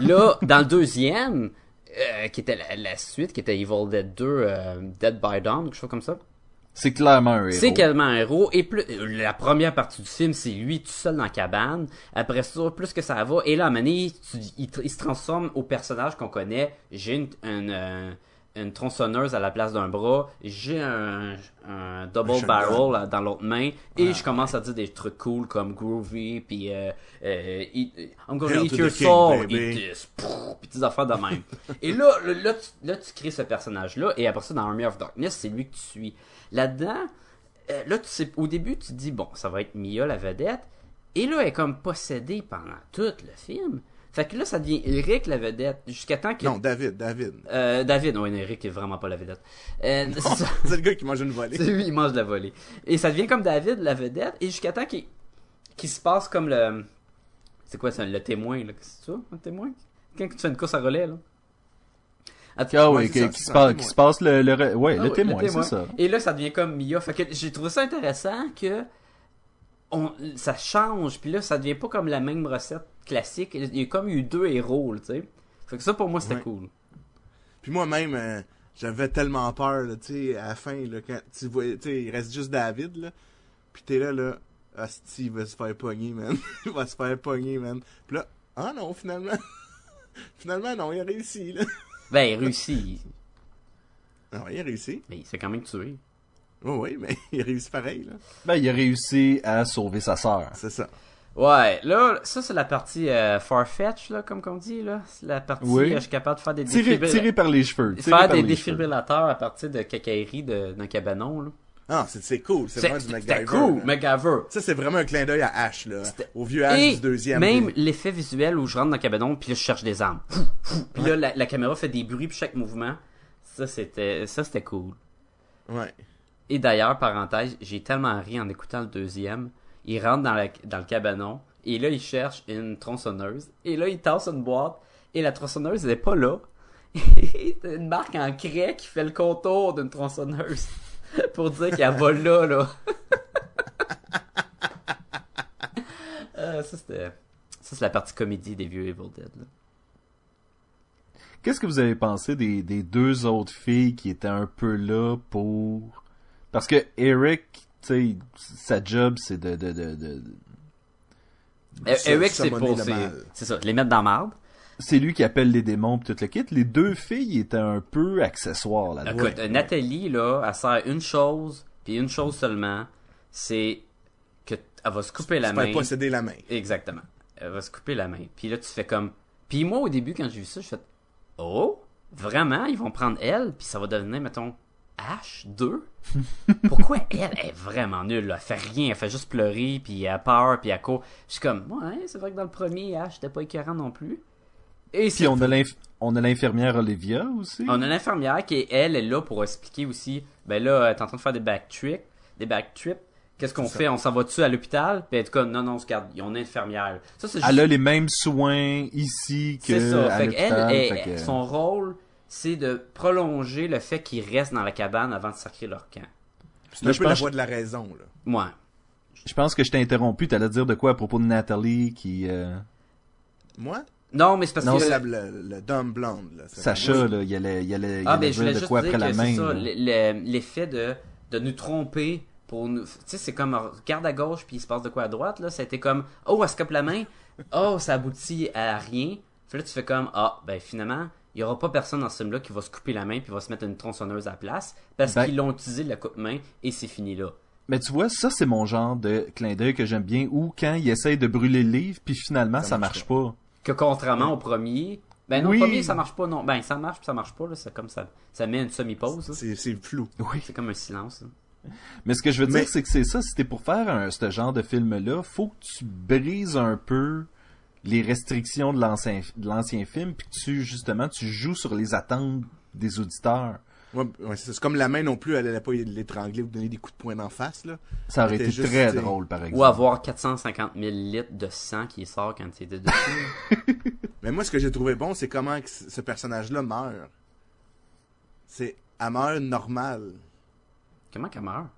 Là, dans le deuxième, euh, qui était la, la suite, qui était Evil Dead 2, euh, Dead by Dawn, quelque chose comme ça. C'est clairement un héros. C'est quasiment un héros. Et plus, euh, la première partie du film, c'est lui tout seul dans la cabane. Après ça, plus que ça va. Et là, à un moment donné, tu- il, se transforme au personnage qu'on connaît. J'ai une, une, une tronçonneuse à la place d'un bras. J'ai un, un double barrel là, dans l'autre main. Et je commence à dire des trucs cool comme groovy. Puis euh, euh, I'm gonna eat your soul. Eat this. Puis des affaires de même. et là, là, là, tu, là, tu crées ce personnage-là. Et après ça, dans Army of Darkness, c'est lui que tu suis. Là-dedans, euh, là, tu sais, au début, tu te dis, bon, ça va être Mia, la vedette. Et là, elle est comme possédée pendant tout le film. Fait que là, ça devient Eric, la vedette, jusqu'à temps que... Non, David, David. Euh, David, non, Eric est vraiment pas la vedette. Euh, c'est le gars qui mange une volée. C'est lui, il mange de la volée. Et ça devient comme David, la vedette, et jusqu'à temps qu'il se passe comme le... C'est quoi ça, le témoin, là? C'est ça, un témoin? Quand tu fais une course à relais, là? Ah, Ah oui, qui, se passe, témoin. qui se passe le, le, ouais, Ah le oui, témoin, c'est ça. Et là, ça devient comme Mia. Fait que j'ai trouvé ça intéressant que on, ça change. Puis là, ça devient pas comme la même recette classique. Il y a comme eu deux héros, tu sais. Fait que ça, pour moi, c'était Ouais. cool. Puis moi-même, euh, j'avais tellement peur, tu sais, à la fin, là, quand tu vois, tu sais, il reste juste David, là. Puis t'es là, là, Asti, il va se faire pogner, man. il va se faire pogner, man. Puis là, ah non, finalement. finalement, non, il a réussi, là. Ben, il réussit. Non, il a réussi. Mais il s'est quand même tué. Oui, oui, mais il a réussi pareil, là. Ben, il a réussi à sauver sa sœur. C'est ça. Ouais, là, ça, c'est la partie euh, Farfetch, là, comme qu'on dit, là. C'est la partie, Oui. euh, je suis capable de faire des Tiré, défibrill- tiré par les cheveux. Faire des défibrillateurs à partir de cacailleries de- d'un cabanon, là. Ah, c'est, c'est cool. C'est, vraiment du C'était MacGyver. cool, là. MacGyver. Ça, c'est vraiment un clin d'œil à Ash, là. Au vieux Ash Et du deuxième. même l'effet visuel où je rentre dans le cabanon puis là je cherche des armes. Puis là la, la caméra fait des bruits pour chaque mouvement. Ça c'était ça c'était cool. Ouais. Et d'ailleurs parenthèse, j'ai tellement ri en écoutant le deuxième. Il rentre dans, la- le cabanon et là il cherche une tronçonneuse et là il tasse une boîte et la tronçonneuse elle est pas là. T'as une marque en craie qui fait le contour d'une tronçonneuse pour dire qu'elle va là là. Euh, ça c'était ça c'est la partie comédie des vieux Evil Dead. Qu'est-ce que vous avez pensé des deux autres filles qui étaient un peu là pour... Parce que Eric, tu sais, sa job, c'est de... de, de, de- Ça- Eric c'est pour c'est ça, les mettre dans la marde. C'est lui qui appelle les démons pis tout le kit. Les deux filles étaient un peu accessoires là-dedans. Écoute, Nathalie, là, elle sert une chose, puis une chose seulement, c'est que t- elle va se couper la main. posséder la main. Exactement. Elle va se couper la main. Puis là, tu fais comme... Puis moi, au début, quand j'ai vu ça, je fais... Oh? Vraiment? Ils vont prendre elle, puis ça va devenir, mettons, H2? Pourquoi elle est vraiment nulle? là? Elle fait rien, elle fait juste pleurer, puis elle a peur, puis elle court. Je suis comme, ouais, c'est vrai que dans le premier, H, c'était pas écœurant non plus. Et Puis on a on a l'infirmière Olivia aussi. on a l'infirmière qui, elle, est là pour expliquer aussi, ben là, t'es en train de faire des backtrips, des backtrips. Qu'est-ce qu'on fait? On s'en va-tu à l'hôpital? Puis elle est comme, non, non, regarde, ont une infirmière. Ça, c'est juste... Elle a les mêmes soins ici que C'est ça. Fait qu'elle, est- fait que- son rôle, c'est de prolonger le fait qu'ils restent dans la cabane avant de sacrer leur camp. C'est un je peu la pense- voix de la raison, là. Ouais. Je pense que je t'ai interrompu. T'allais dire de quoi à propos de Nathalie qui... euh, Moi? Non, mais c'est parce Non, que... La, le, le dumb blonde, là. Sacha, là, il allait, il allait, il Ah, allait ben, je voulais dire de juste quoi dire après la que main. c'est ça, l'effet de, de nous tromper pour nous... Tu sais, c'est comme, regarde à gauche, puis il se passe de quoi à droite, là. C'était comme, oh, elle se coupe la main. Oh, ça aboutit à rien. Puis là, tu fais comme, ah, ben, finalement, il y aura pas personne dans ce film-là qui va se couper la main puis va se mettre une tronçonneuse à la place parce Ben- qu'ils l'ont utilisé, la coupe-main, et c'est fini là. Mais tu vois, ça, c'est mon genre de clin d'œil que j'aime bien, où quand il essaye de brûler le livre, puis finalement, ça, Ça marche marche pas. Que contrairement au premier, ben non, Oui. le premier ça marche pas, non. Ben ça marche puis ça marche pas, là. C'est comme ça. Ça met une semi-pause, là. C'est, c'est flou. Oui. C'est comme un silence, là. Mais ce que je veux Mais- dire, c'est que c'est ça, si t'es pour faire un, ce genre de film-là, faut que tu brises un peu les restrictions de l'ancien, de l'ancien film, puis que tu, justement, tu joues sur les attentes des auditeurs. Ouais, ouais, c'est, comme la main non plus, elle allait pas l'étrangler ou donner des coups de poing d'en face, là. Ça aurait été juste, très drôle, par exemple. Ou avoir 450 000 litres de sang qui sort quand tu es dessus. Mais moi, ce que j'ai trouvé bon, c'est comment que ce personnage-là meurt. C'est, elle meurt normale. Comment qu'elle meurt?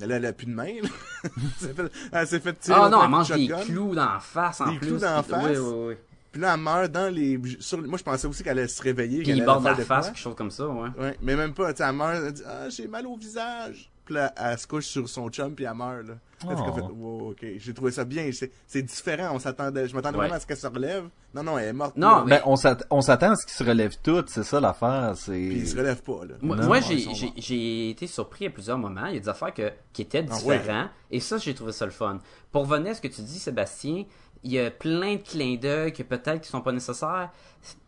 Elle a, elle a plus de main, elle s'est fait, tirer Ah non, elle mange des clous dans la face en Des plus. clous dans la face? Oui, oui, oui. Puis là, elle meurt dans les... Sur... Moi, je pensais aussi qu'elle allait se réveiller. Puis il borde la face, quelque chose comme ça, ouais. Ouais, mais même pas, tu sais, elle meurt, elle dit, ah, j'ai mal au visage. Puis là, elle se couche sur son chum, puis elle meurt, là. Oh. qu'elle fait, wow, ok, j'ai trouvé ça bien, c'est, différent, on s'attendait, je m'attendais Ouais. vraiment à ce qu'elle se relève. Non, non, elle est morte. Non, mais- Ben, on s'att- on s'attend à ce qu'ils se relèvent toutes, c'est ça l'affaire, c'est... Puis il se relève pas, là. Moi, ils j'ai, été surpris à plusieurs moments. Il y a des affaires que, qui étaient Ah, différentes. Et ça, j'ai trouvé ça le fun. Pour revenir à ce que tu dis, Sébastien, il y a plein de clins d'œil que peut-être qui sont pas nécessaires.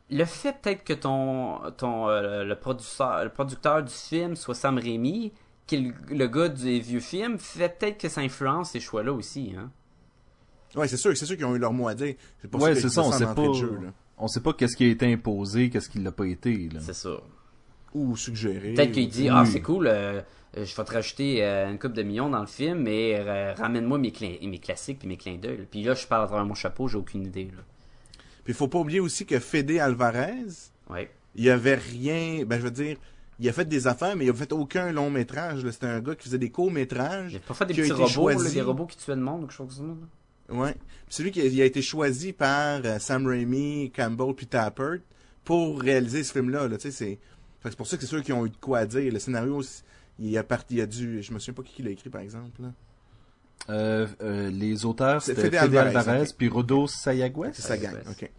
Le fait peut-être que ton, ton euh, le, producteur, le producteur du film soit Sam Raimi, qui est le, le gars des vieux films, fait peut-être que ça influence ces choix-là aussi. Hein? Ouais, c'est sûr, c'est sûr qu'ils ont eu leur mot à dire. C'est pour Ouais, ça que c'est ça, on sait pas... de jeu, là. On sait pas qu'est-ce qui a été imposé, qu'est-ce qui l'a pas été, là. C'est ça. Ou suggéré. Peut-être qu'il dit Oui. Ah, c'est cool, euh, euh, je vais te rajouter euh, une coupe de millions dans le film, mais euh, ramène-moi mes, clin- mes classiques puis mes clins d'œil. Puis là, je parle à travers mon chapeau, j'ai aucune idée. Là. Puis faut pas oublier aussi que Fede Alvarez, Ouais. il y avait rien, ben je veux dire, il a fait des affaires, mais il a fait aucun long métrage. C'était un gars qui faisait des courts métrages. J'ai pas fait des a petits robots, là, des robots qui tuaient le monde ou quelque chose comme ça. là. Ouais. Puis c'est lui qui a, il a été choisi par euh, Sam Raimi, Campbell puis Tappert pour réaliser ce film-là. Là, tu sais, c'est, pour ça que c'est sûr qu'ils ont eu de quoi dire. Le scénario, il a parti, il a dû, je me souviens pas qui, qui l'a écrit par exemple. Là. Euh, euh, les auteurs, C'est c'était Fede Fede Alvarez, Alvarez, puis Rodo Sayagüez. C'est sa gang. Ok.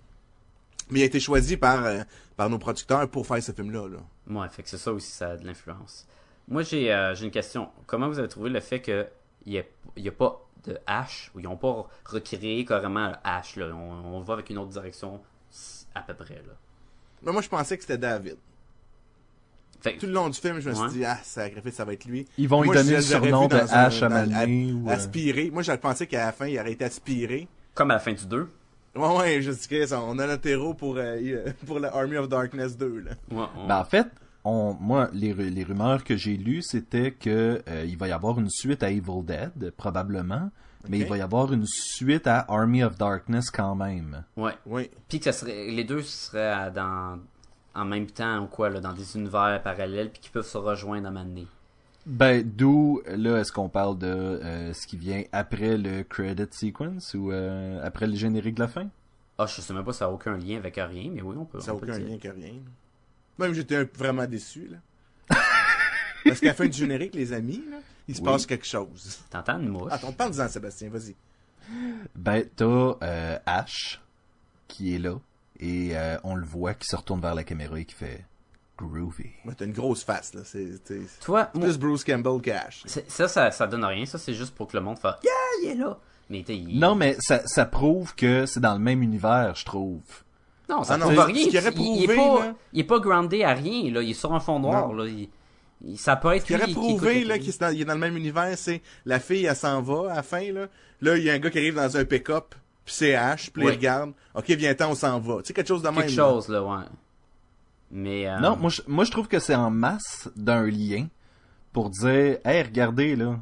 Mais il a été choisi par euh, par nos producteurs pour faire ce film-là. Là. Ouais, fait que c'est ça aussi, ça a de l'influence. Moi, j'ai euh, j'ai une question. Comment vous avez trouvé le fait qu'il n'y a, il y a pas de H, ou ils n'ont pas recréé carrément le H, là? On, on va avec une autre direction à peu près, là. Mais moi, je pensais que c'était David. Fait Tout le long du film, je me suis Ouais. dit, ah, sacrifice, ça va être lui. Ils vont lui donner le surnom de H à Mané, ou, euh, Aspiré. Moi, je pensais qu'à la fin, il aurait été aspiré. comme à la fin du 2. Ouais, ouais, je dis que ça, on a notre héros pour, euh, pour le Army of Darkness 2, là. Ouais, Ben, en fait, on, moi, les, les rumeurs que j'ai lues, c'était que euh, il va y avoir une suite à Evil Dead, probablement, mais il va y avoir une suite à Army of Darkness quand même. ouais. Oui. Puis que ça serait, les deux seraient dans, en même temps ou quoi, là, dans des univers parallèles, puis qui peuvent se rejoindre à un moment donné. Ben, d'où, là, est-ce qu'on parle de euh, ce qui vient après le credit sequence ou euh, après le générique de la fin? Ah, je sais même pas si ça n'a aucun lien avec rien, mais oui, on peut. Ça n'a aucun dire. lien que rien. Même j'étais un- vraiment déçu, là. Parce qu'à la fin du générique, les amis, là, il se Oui. passe quelque chose. T'entends une mouche? Attends, parle-en, Sébastien, vas-y. Ben, t'as euh, Ash qui est là et euh, on le voit qui se retourne vers la caméra et qui fait groovy. Ouais, t'as une grosse face, là. C'est, plus Bruce Campbell qu'Ash. c'est- ça, ça, ça donne rien. Ça, c'est juste pour que le monde fasse Yeah, il est là. Mais t'es. il- Non, mais ça, ça prouve que c'est dans le même univers, je trouve. Non, ça Ah prouve ce rien. Il- est prouvé, pas, là. il est pas groundé à rien, là. Il est sur un fond noir, Non. là. Il, ça peut être Ce qui aurait qui prouvé, là, qu'il est dans, il est dans le même univers, c'est la fille, elle s'en va à la fin, là. Là, il y a un gars qui arrive dans un pick-up, puis c'est Ash, puis Ouais. il regarde. OK, viens-t'en, on s'en va. Tu sais, quelque chose de même. Quelque là. chose, là, ouais. Mais. euh, Non, moi je, moi je trouve que c'est en masse d'un lien pour dire Hey, regardez là,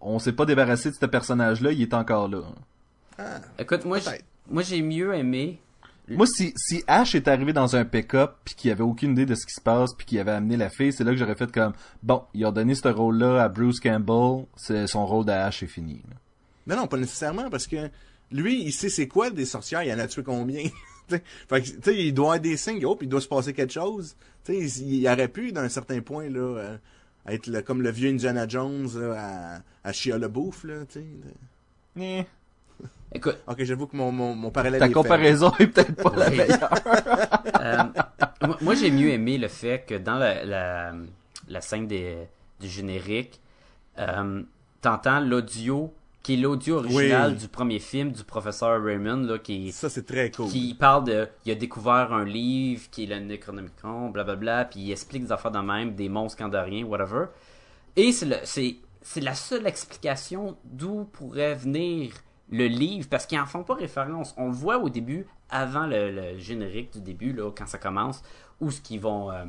on s'est pas débarrassé de ce personnage-là, il est encore là. Écoute, moi, j'ai- Peut-être. moi, j'ai mieux aimé. Moi, si, si Ash est arrivé dans un pick-up puis qu'il avait aucune idée de ce qui se passe puis qu'il avait amené la fille, c'est là que j'aurais fait comme bon, il a donné ce rôle-là à Bruce Campbell, c'est son rôle d'Ash est fini. là. Non, non, pas nécessairement, parce que lui, il sait c'est quoi des sorcières, il en a tué combien? Fait que, tu sais, il doit avoir des signes, oh, puis il doit se passer quelque chose. Tu sais, il, il aurait pu, d'un certain point, là, euh, être le- comme le vieux Indiana Jones là, à, à Shia LaBeouf, là, tu sais. Eh, Écoute, Ok, j'avoue que mon, mon, mon parallèle Ta est fait. comparaison est peut-être pas la meilleure. Euh, moi- moi, j'ai mieux aimé le fait que dans la, la, la scène des, du générique, euh, t'entends l'audio, qui est l'audio original Oui. du premier film du professeur Raymond, là, qui, Ça, c'est très cool. qui parle de. Il a découvert un livre qui est le Necronomicon, blablabla, puis il explique des affaires de même, des monstres candoriens, whatever. Et c'est le- c'est c'est la seule explication d'où pourrait venir le livre, parce qu'ils en font pas référence. On le voit au début, avant le, le générique du début, là, quand ça commence, où ce qu'ils vont. euh,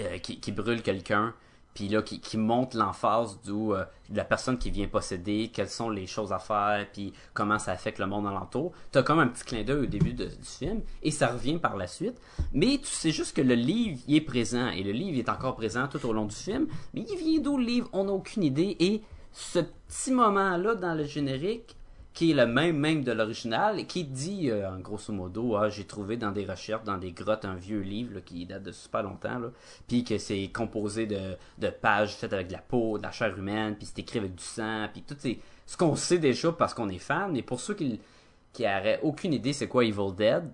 euh, qui, qui brûle quelqu'un, puis là qui, qui montre l'emphase d'où euh, de la personne qui vient posséder, quelles sont les choses à faire, puis comment ça affecte le monde alentour. T'as comme un petit clin d'œil au début du film et ça revient par la suite. Mais tu sais juste que le livre il est présent et le livre est encore présent tout au long du film. Mais il vient d'où le livre? On n'a aucune idée et ce petit moment là dans le générique qui est le même même de l'original qui dit euh, en grosso modo ah, j'ai trouvé dans des recherches dans des grottes un vieux livre qui date de super longtemps là puis que c'est composé de, de pages faites avec de la peau de la chair humaine puis c'est écrit avec du sang puis tout c'est ce qu'on sait déjà parce qu'on est fan mais pour ceux qui qui auraient aucune idée c'est quoi Evil Dead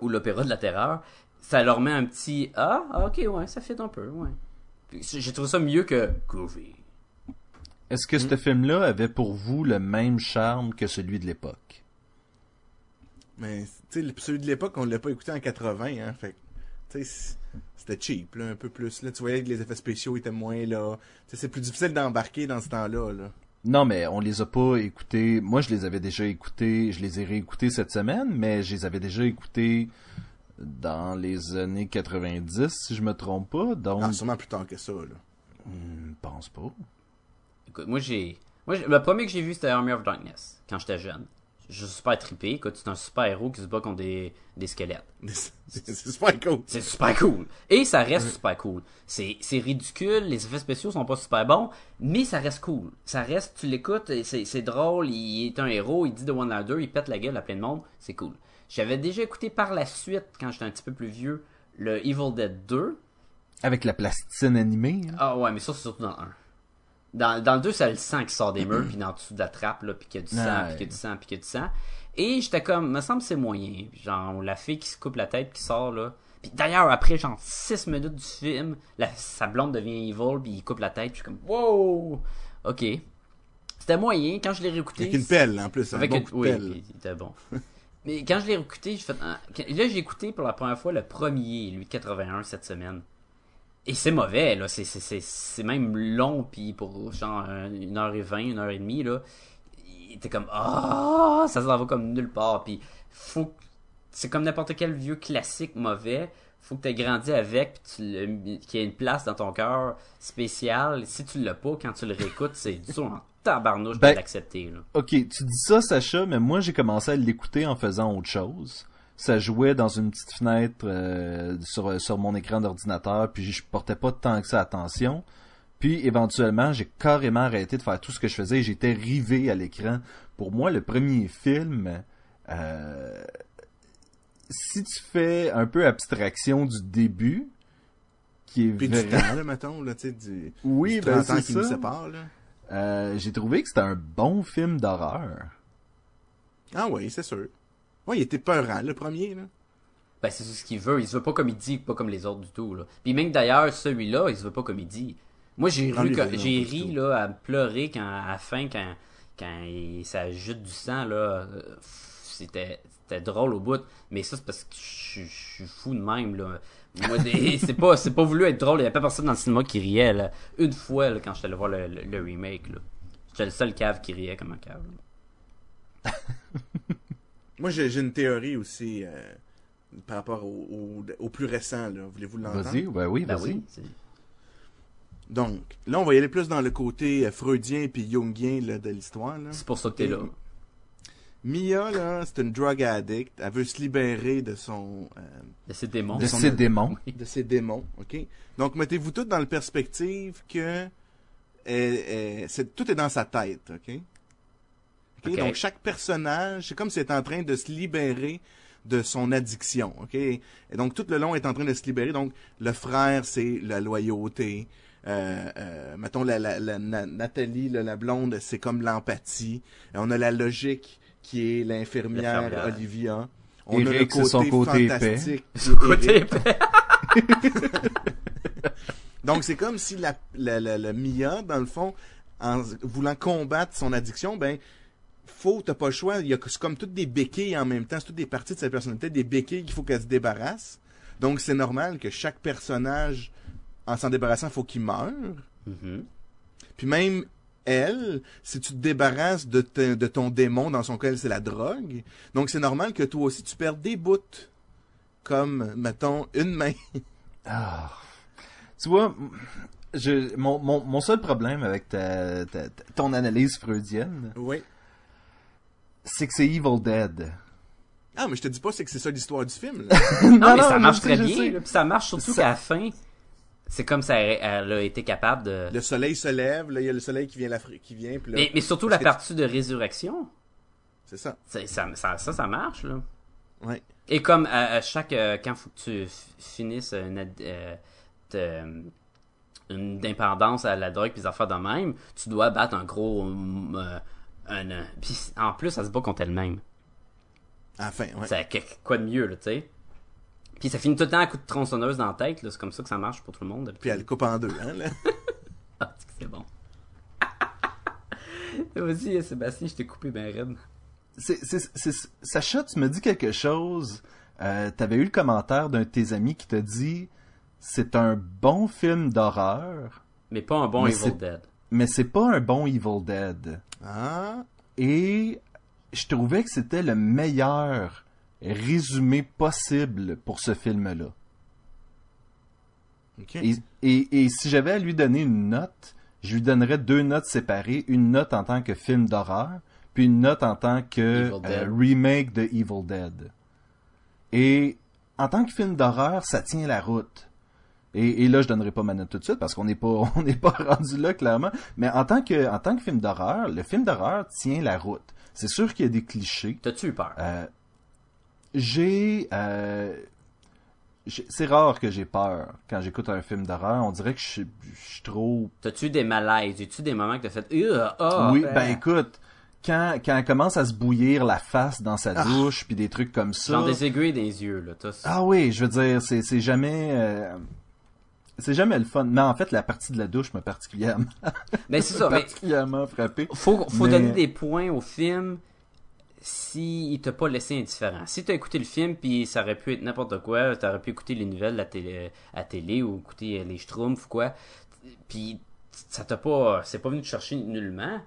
ou l'opéra de la terreur ça leur met un petit ah ok ouais ça fait un peu ouais. J'ai trouvé ça mieux que Groovy Est-ce que ce film-là avait pour vous le même charme que celui de l'époque? Mais, tu sais, celui de l'époque, on l'a pas écouté en 80, hein. Fait tu sais, c'était cheap, là, un peu plus. Là, tu voyais que les effets spéciaux étaient moins là. C'est plus difficile d'embarquer dans ce temps-là, là. Non, mais on les a pas écoutés. Moi, je les avais déjà écoutés. Je les ai réécoutés cette semaine, mais je les avais déjà écoutés dans les années 90, si je me trompe pas. Donc, Ah, sûrement plus tard que ça, là. je pense pas. Écoute, moi j'ai. Moi, le premier que j'ai vu c'était Army of Darkness, quand j'étais jeune. Je suis super trippé. Écoute, c'est un super héros qui se bat contre des, des squelettes. C'est super cool. C'est super cool. Et ça reste super cool. C'est, c'est ridicule, les effets spéciaux sont pas super bons, mais ça reste cool. Ça reste, tu l'écoutes, c'est, c'est drôle, il est un héros, il dit de one-liner, il pète la gueule à plein de monde, c'est cool. J'avais déjà écouté par la suite, quand j'étais un petit peu plus vieux, le Evil Dead 2. Avec la plasticine animée. hein. Ah ouais, mais ça c'est surtout dans le 1. Dans, dans le 2, c'est le sang qui sort des murs, puis dans dessous de la trappe, là, puis qu'il y a du sang, puis qu'il y a du sang, puis qu'il y a du sang. Et j'étais comme, me semble que c'est moyen. Genre, la fille qui se coupe la tête, qui sort, là. Puis d'ailleurs, après, genre, 6 minutes du film, la, sa blonde devient evil, puis il coupe la tête, puis je suis comme, wow! Ok. C'était moyen, quand je l'ai réécouté. Avec une pelle, en plus. Avec un une... bon coup de Oui, pelle. il était bon. Mais quand je l'ai réécouté, j'ai fait. ah, Là, j'ai écouté pour la première fois le premier, lui de 81, cette semaine. Et c'est mauvais, là. C'est, c'est, c'est, c'est même long, puis pour genre un- une heure et vingt, une heure et demie, là. Il était comme. Ah, ça s'en va comme nulle part. Puis faut. C'est comme n'importe quel vieux classique mauvais. Faut que tu aies grandi avec, puis qu'il y ait une place dans ton cœur spéciale. Si tu l'as pas, quand tu le réécoutes, c'est dur en tabarnouche Ben, de l'accepter, là. Ok, tu dis ça, Sacha, mais moi, j'ai commencé à l'écouter en faisant autre chose. Ça jouait dans une petite fenêtre euh, sur, sur mon écran d'ordinateur, puis je portais pas tant que ça attention. Puis, éventuellement, j'ai carrément arrêté de faire tout ce que je faisais et j'étais rivé à l'écran. Pour moi, le premier film, euh, si tu fais un peu abstraction du début, qui est Puis du vrai- temps, là, mettons, là, tu sais, du, Oui, du ben 30 ans c'est qui nous séparent, là. Euh, j'ai trouvé que c'était un bon film d'horreur. Ah oui, c'est sûr. Ouais, il était peurant, le premier, là. Ben, c'est ce qu'il veut. Il se veut pas comédie, pas comme les autres du tout, là. Puis même d'ailleurs, celui-là, il se veut pas comédie. Moi, j'ai ri, j'ai ri, là, à pleurer quand, à la fin, quand, quand il- ça jute du sang, là. euh, C'était, c'était drôle au bout. Mais ça, c'est parce que je, je suis fou de même, là. Moi, c'est pas, c'est pas voulu être drôle. Il y avait pas personne dans le cinéma qui riait, là. Une fois, là, quand j'étais allé voir le, le- le remake, là. J'étais le seul cave qui riait comme un cave. là. Moi, j'ai une théorie aussi euh, par rapport au, au, au plus récent, là. Voulez-vous l'entendre? Vas-y, ben oui, Ben vas-y. oui. Donc, là, on va y aller plus dans le côté euh, freudien puis jungien là, de l'histoire. C'est pour ça que t'es là. Mia, là, c'est une drug addict. Elle veut se libérer de son... euh, De ces démons. De son- ces démons. de ses démons, ok? Donc, mettez-vous tous dans le perspective que elle- elle- c'est- tout est dans sa tête, ok? Donc, chaque personnage, c'est comme s'il est en train de se libérer de son addiction, ok? Et donc, tout le long, est en train de se libérer. Donc, le frère, c'est la loyauté. Euh, euh, mettons, la, la, la- Na- Nathalie, la blonde, c'est comme l'empathie. Et on a la logique, qui est l'infirmière. Olivia. On a le côté son côté fantastique. côté épais. Donc, c'est comme si la, la, la, la Mia, dans le fond, en voulant combattre son addiction, ben, faut, t'as pas le choix. Il y a c'est comme toutes des béquilles en même temps. C'est toutes des parties de sa personnalité, des béquilles qu'il faut qu'elle se débarrasse. Donc, c'est normal que chaque personnage, en s'en débarrassant, faut qu'il meure. Mhm. Puis même elle, si tu te débarrasses de, te- de ton démon, dans son cas, c'est la drogue. Donc, c'est normal que toi aussi, tu perdes des bouts. Comme, mettons, une main. Ah. Tu vois, je, mon, mon, mon seul problème avec ta, ta- ta- ton analyse freudienne, Oui. C'est que c'est Evil Dead. Ah, mais je te dis pas, c'est que c'est ça l'histoire du film. là. Non, mais ça marche très bien. sais. là. Puis ça marche surtout Ça- qu'à la fin, c'est comme ça elle a été capable de... le soleil se lève, là, il y a le soleil qui vient, la fr- qui vient, puis là, Mais, mais surtout la partie de résurrection, C'est ça. ça, ça, ça, ça marche, là. Ouais. Et comme à, à chaque... euh, quand faut que tu finisses une, ad- euh, une dépendance à la drogue puis des affaires de même, tu dois battre un gros... euh, un, euh, puis en plus, ça se bat contre elle-même. À la fin, ouais. C'est que- quoi de mieux, là, tu sais? Puis ça finit tout le temps à coup de tronçonneuse dans la tête, là. C'est comme ça que ça marche pour tout le monde. Puis elle le coupe en deux, hein, là. Ah, c'est que c'est bon. Vas-y, Sébastien, je t'ai coupé ben raide. C'est, c'est, c'est- Sacha, tu me dis quelque chose. Euh, T'avais eu le commentaire d'un de tes amis qui t'a dit c'est un bon film d'horreur, Mais pas un bon Mais Evil Dead. Mais c'est pas un bon Evil Dead. Ah, Et je trouvais que c'était le meilleur résumé possible pour ce film-là. Et, et, et si j'avais à lui donner une note, je lui donnerais deux notes séparées. Une note en tant que film d'horreur, puis une note en tant que euh, remake de Evil Dead. Et en tant que film d'horreur, ça tient la route. Et, et là, je donnerai pas ma note tout de suite parce qu'on n'est pas on n'est pas rendu là clairement. Mais en tant que en tant que film d'horreur, le film d'horreur tient la route. C'est sûr qu'il y a des clichés. T'as-tu eu peur? Euh, j'ai, euh, j'ai- c'est rare que j'ai peur quand j'écoute un film d'horreur. On dirait que je suis trop. T'as-tu eu des malaises? As-tu des moments que t'as fait ah, oui, euh. ben écoute, quand quand elle commence à se bouillir la face dans sa douche puis des trucs comme ça. Genre des aiguilles les yeux, là. Ah oui, je veux dire, c'est c'est jamais. euh, c'est jamais le fun. Mais en fait, la partie de la douche m'a particulièrement, Mais c'est ça, mais particulièrement frappé. faut, faut Mais- donner des points au film si il t'a pas laissé indifférent. Si t'as écouté le film puis ça aurait pu être n'importe quoi, t'aurais pu écouter les nouvelles à télé, à télé ou écouter euh, les Schtroumpfs ou quoi, puis ça t'a pas, c'est pas venu te chercher nullement.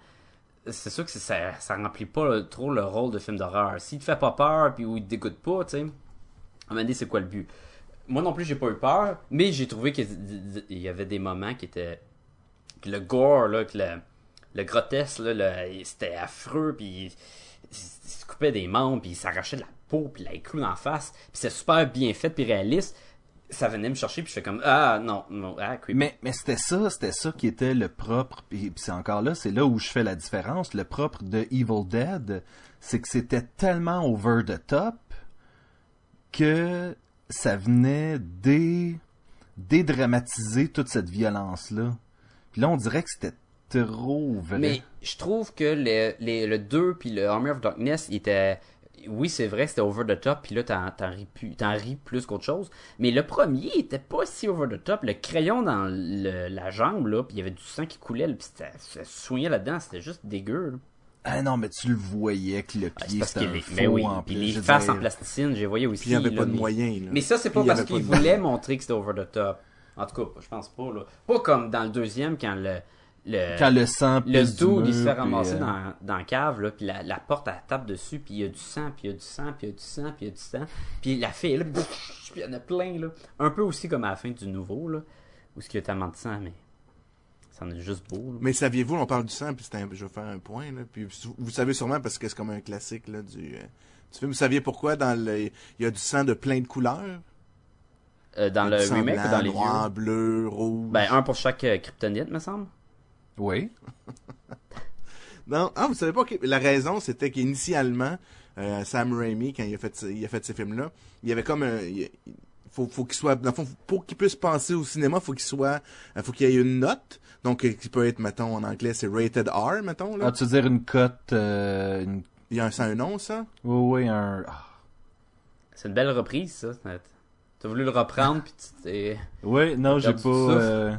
C'est sûr que ça, ça remplit pas trop le rôle de film d'horreur. S'il te fait pas peur puis ou il te dégoûte pas, tu sais, à un moment donné, c'est quoi le but? Moi non plus, j'ai pas eu peur, mais j'ai trouvé qu'il y avait des moments qui étaient que le gore, là, que le, le grotesque, là, c'était affreux, puis il, se coupait des membres, puis il s'arrachait de la peau, puis il la clou en face, puis c'est super bien fait, puis réaliste. Ça venait me chercher, puis je fais comme ah non non ah creepy. Mais, mais c'était ça, c'était ça qui était le propre, puis c'est encore là, c'est là où je fais la différence. Le propre de Evil Dead, c'est que c'était tellement over the top que ça venait dé, dédramatiser toute cette violence-là. Puis là, on dirait que c'était trop. Mais je trouve que le, les- le 2 puis le Army of Darkness, il était... Oui, c'est vrai, c'était over the top, puis là, t'en, ris, ris plus qu'autre chose. Mais le premier, il était pas si over the top. Le crayon dans la jambe, là, puis il y avait du sang qui coulait, puis c'était, ça soignait là-dedans, c'était juste dégueu. Ah non, mais tu le voyais que le Ah, pied parce c'était qu'il un est... faux Mais oui, en puis plus. les je faces dire. en plasticine, j'ai voyais aussi. Puis il n'y avait là, pas de mais... moyens, là. Mais ça, c'est pas parce qu'il voulait montrer que c'était over the top. En tout cas, je pense pas, là. Pas comme dans le deuxième, quand le... le... Quand le sang Le dos, il se fait ramasser puis, euh, dans, dans la cave, là, puis la, la porte, elle tape dessus, puis il y a du sang, puis il y a du sang, puis il y a du sang, puis il y a du sang. Puis la fille, là, puis il y en a plein, là. Un peu aussi comme à la fin du nouveau, là, où ce qu'il y a tellement de sang, mais ça en est juste beau, là. Mais saviez-vous, on parle du sang, puis c'est un- je vais faire un point, là. Puis vous- savez sûrement, parce que c'est comme un classique, là, du, euh, du film. Vous saviez pourquoi dans le, il y a du sang de plein de couleurs? Euh, dans le remake blanc, ou dans les noir, vieux? bleu, rouge? Ben, un pour chaque euh, kryptonite, me semble. Oui. Non, ah, vous savez pas. La raison, c'était qu'initialement, euh, Sam Raimi, quand il a fait, il a fait ces films-là, il y avait comme un, il, il faut, faut qu'il soit, dans le fond, pour qu'il puisse penser au cinéma, faut qu'il soit, faut qu'il y ait une note. Donc, euh, qui peut être, mettons, en anglais, c'est rated R, mettons, là. Ah, tu veux dire une cote, euh, une... Il y a un, un nom, ça? Oui, oui, un... ah. C'est une belle reprise, ça. T'as- T'as voulu le reprendre, puis tu t'es... Oui, non, j'ai pas... euh,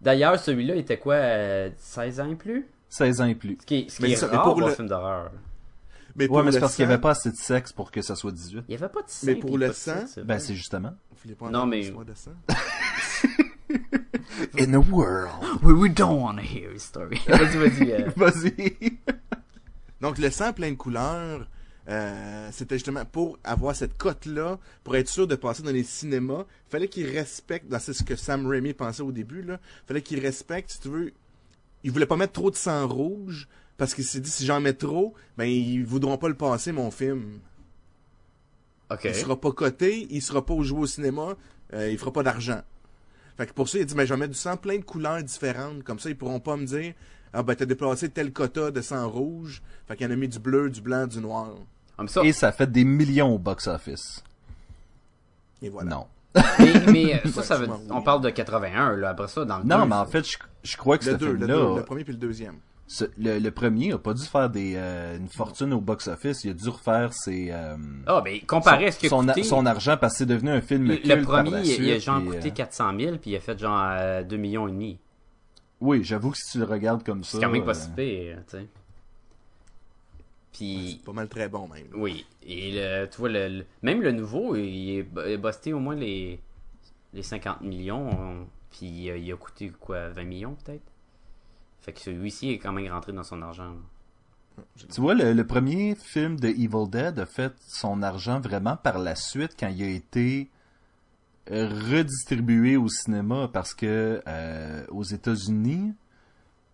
D'ailleurs, celui-là, il était quoi, euh, 16 ans et plus? 16 ans et plus. Ce qui est, ce qui Mais est ça- mais rare pour pour un le- film d'horreur. Mais Ouais, mais le c'est parce qu'il n'y avait pas assez de sexe pour que ça soit 18. Il n'y avait pas de sang. Mais pour le sang, sexe, c'est Ben, c'est justement. Vous voulez pas Non, mais- de? In a world. We, we don't want to hear his story. vas-y, vas-y. euh. Vas-y. Donc, le sang plein de couleurs, euh, c'était justement pour avoir cette cote-là, pour être sûr de passer dans les cinémas, fallait qu'il respecte, dans c'est ce que Sam Raimi pensait au début, là, fallait qu'il respecte, si tu veux, il voulait pas mettre trop de sang rouge, parce qu'il s'est dit, si j'en mets trop, ben, ils voudront pas le passer, mon film. Ok. Il sera pas coté, il sera pas joué au cinéma, euh, il fera pas d'argent. Fait que pour ça, il dit, mais je vais mettre du sang plein de couleurs différentes, comme ça, ils pourront pas me dire, ah ben, t'as déplacé tel quota de sang rouge, fait qu'il en a mis du bleu, du blanc, du noir. Comme ça. Et ça fait des millions au box-office. Et voilà. Non. Mais, mais euh, ça, ça veut, on parle de 81, là. Après ça, dans le Non, deux, mais en fait, je, je crois que Le ce 2, le, deux, film-là, le premier puis le deuxième. Ce- le, le premier a pas dû faire des, euh, une fortune au box-office. Il a dû refaire ses, euh, Ah, ben, comparé à ce qu'il a son, coûté, son argent parce que c'est devenu un film le, culte le par premier, la il, il a genre coûté euh, 400 000, puis il a fait genre euh, 2 millions et demi. Oui, j'avoue que si tu le regardes comme ça... C'est quand même pas euh, si pire, tu sais. Puis, C'est pas mal très bon, même. oui. Et le, tu vois, le, le- même le nouveau, il est busté au moins les, les 50 millions. euh, Puis euh, il a coûté quoi, 20 millions peut-être? Fait que celui-ci est quand même rentré dans son argent. Tu vois, le, premier film de Evil Dead a fait son argent vraiment par la suite quand il a été euh, redistribué au cinéma parce que euh, aux États-Unis,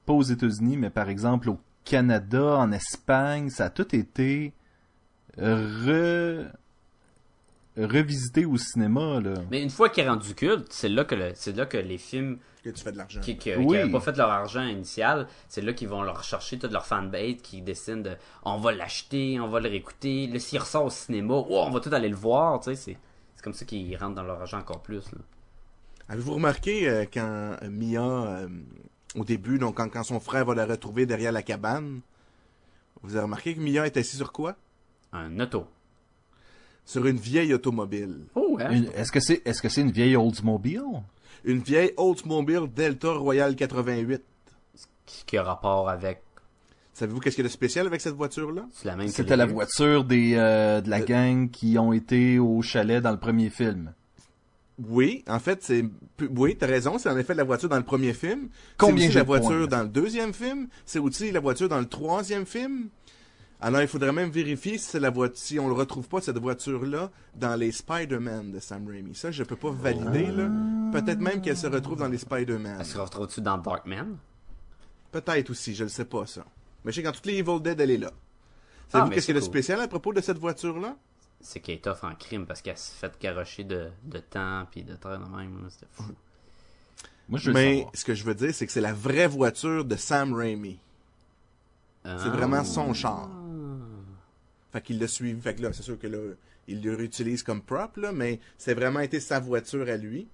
pas aux États-Unis, mais par exemple au Canada, en Espagne, ça a tout été re... revisité au cinéma là. Mais une fois qu'il est rendu culte, c'est là que le, c'est là que les films Que tu fais de l'argent. qui, qui, Oui. qui avaient pas fait leur argent initial, c'est là qu'ils vont leur chercher toute leur fanbase qui décident de on va l'acheter, on va le réécouter, là s'il ressort au cinéma, oh, on va tout aller le voir, tu sais, c'est c'est comme ça qu'ils rentrent dans leur argent encore plus. là. Avez-vous remarqué euh, quand euh, Mia, euh, au début, donc quand, quand son frère va la retrouver derrière la cabane, vous avez remarqué que Mia est assise sur quoi? Un auto. Sur une vieille automobile. Oh, hein? Est-ce que c'est est-ce que c'est une vieille Oldsmobile? Une vieille Oldsmobile Delta Royal 88. Qui, qui a rapport avec Savez-vous qu'est-ce qu'il y a de spécial avec cette voiture-là? c'est la même C'était la voiture des euh, de la Euh, gang qui ont été au chalet dans le premier film. Oui, en fait, c'est... Oui, t'as raison, c'est en effet la voiture dans le premier film. Combien C'est aussi la points, voiture dans le deuxième film. C'est aussi la voiture dans le troisième film. Alors, il faudrait même vérifier si c'est la voiture, si on le retrouve pas, cette voiture-là, dans les Spider-Man de Sam Raimi. Ça, je peux pas valider, là. Peut-être même qu'elle se retrouve dans les Spider-Man. Elle se retrouve-tu dans Darkman? Peut-être aussi, je le sais pas, ça. Mais je sais qu'en toutes les Evil Dead, elle est là. Ah, Savez-vous mais qu'est-ce qu'il y a de spécial à propos de cette voiture-là? C'est qu'elle est tough en crime parce qu'elle s'est fait garocher de, de temps puis de terre de même. C'était fou. Moi je veux le Mais savoir. ce que je veux dire, c'est que c'est la vraie voiture de Sam Raimi. C'est Ah. vraiment son char. Fait qu'il l'a suivi. Fait que là, c'est sûr que là, il le réutilise comme prop, là, mais c'est vraiment été sa voiture à lui.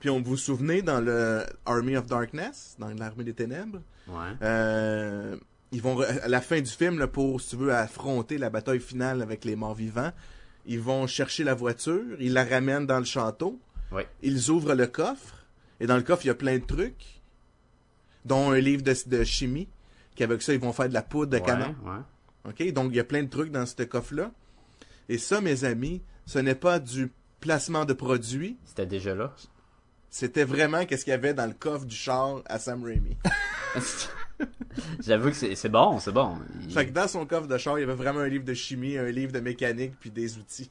Puis on vous souvenez dans le Army of Darkness, dans l'armée des ténèbres, Ouais. euh, ils vont à la fin du film là, pour si tu veux affronter la bataille finale avec les morts vivants, ils vont chercher la voiture, ils la ramènent dans le château, Ouais. ils ouvrent le coffre et dans le coffre il y a plein de trucs, dont un livre de, de chimie, qu'avec ça ils vont faire de la poudre de Ouais, canon. OK? Donc, il y a plein de trucs dans ce coffre-là. Et ça, mes amis, ce n'est pas du placement de produits. C'était déjà là. C'était vraiment qu'est-ce qu'il y avait dans le coffre du char à Sam Raimi. J'avoue que c'est c'est bon, c'est bon. Il- Fait que dans son coffre de char, il y avait vraiment un livre de chimie, un livre de mécanique, puis des outils.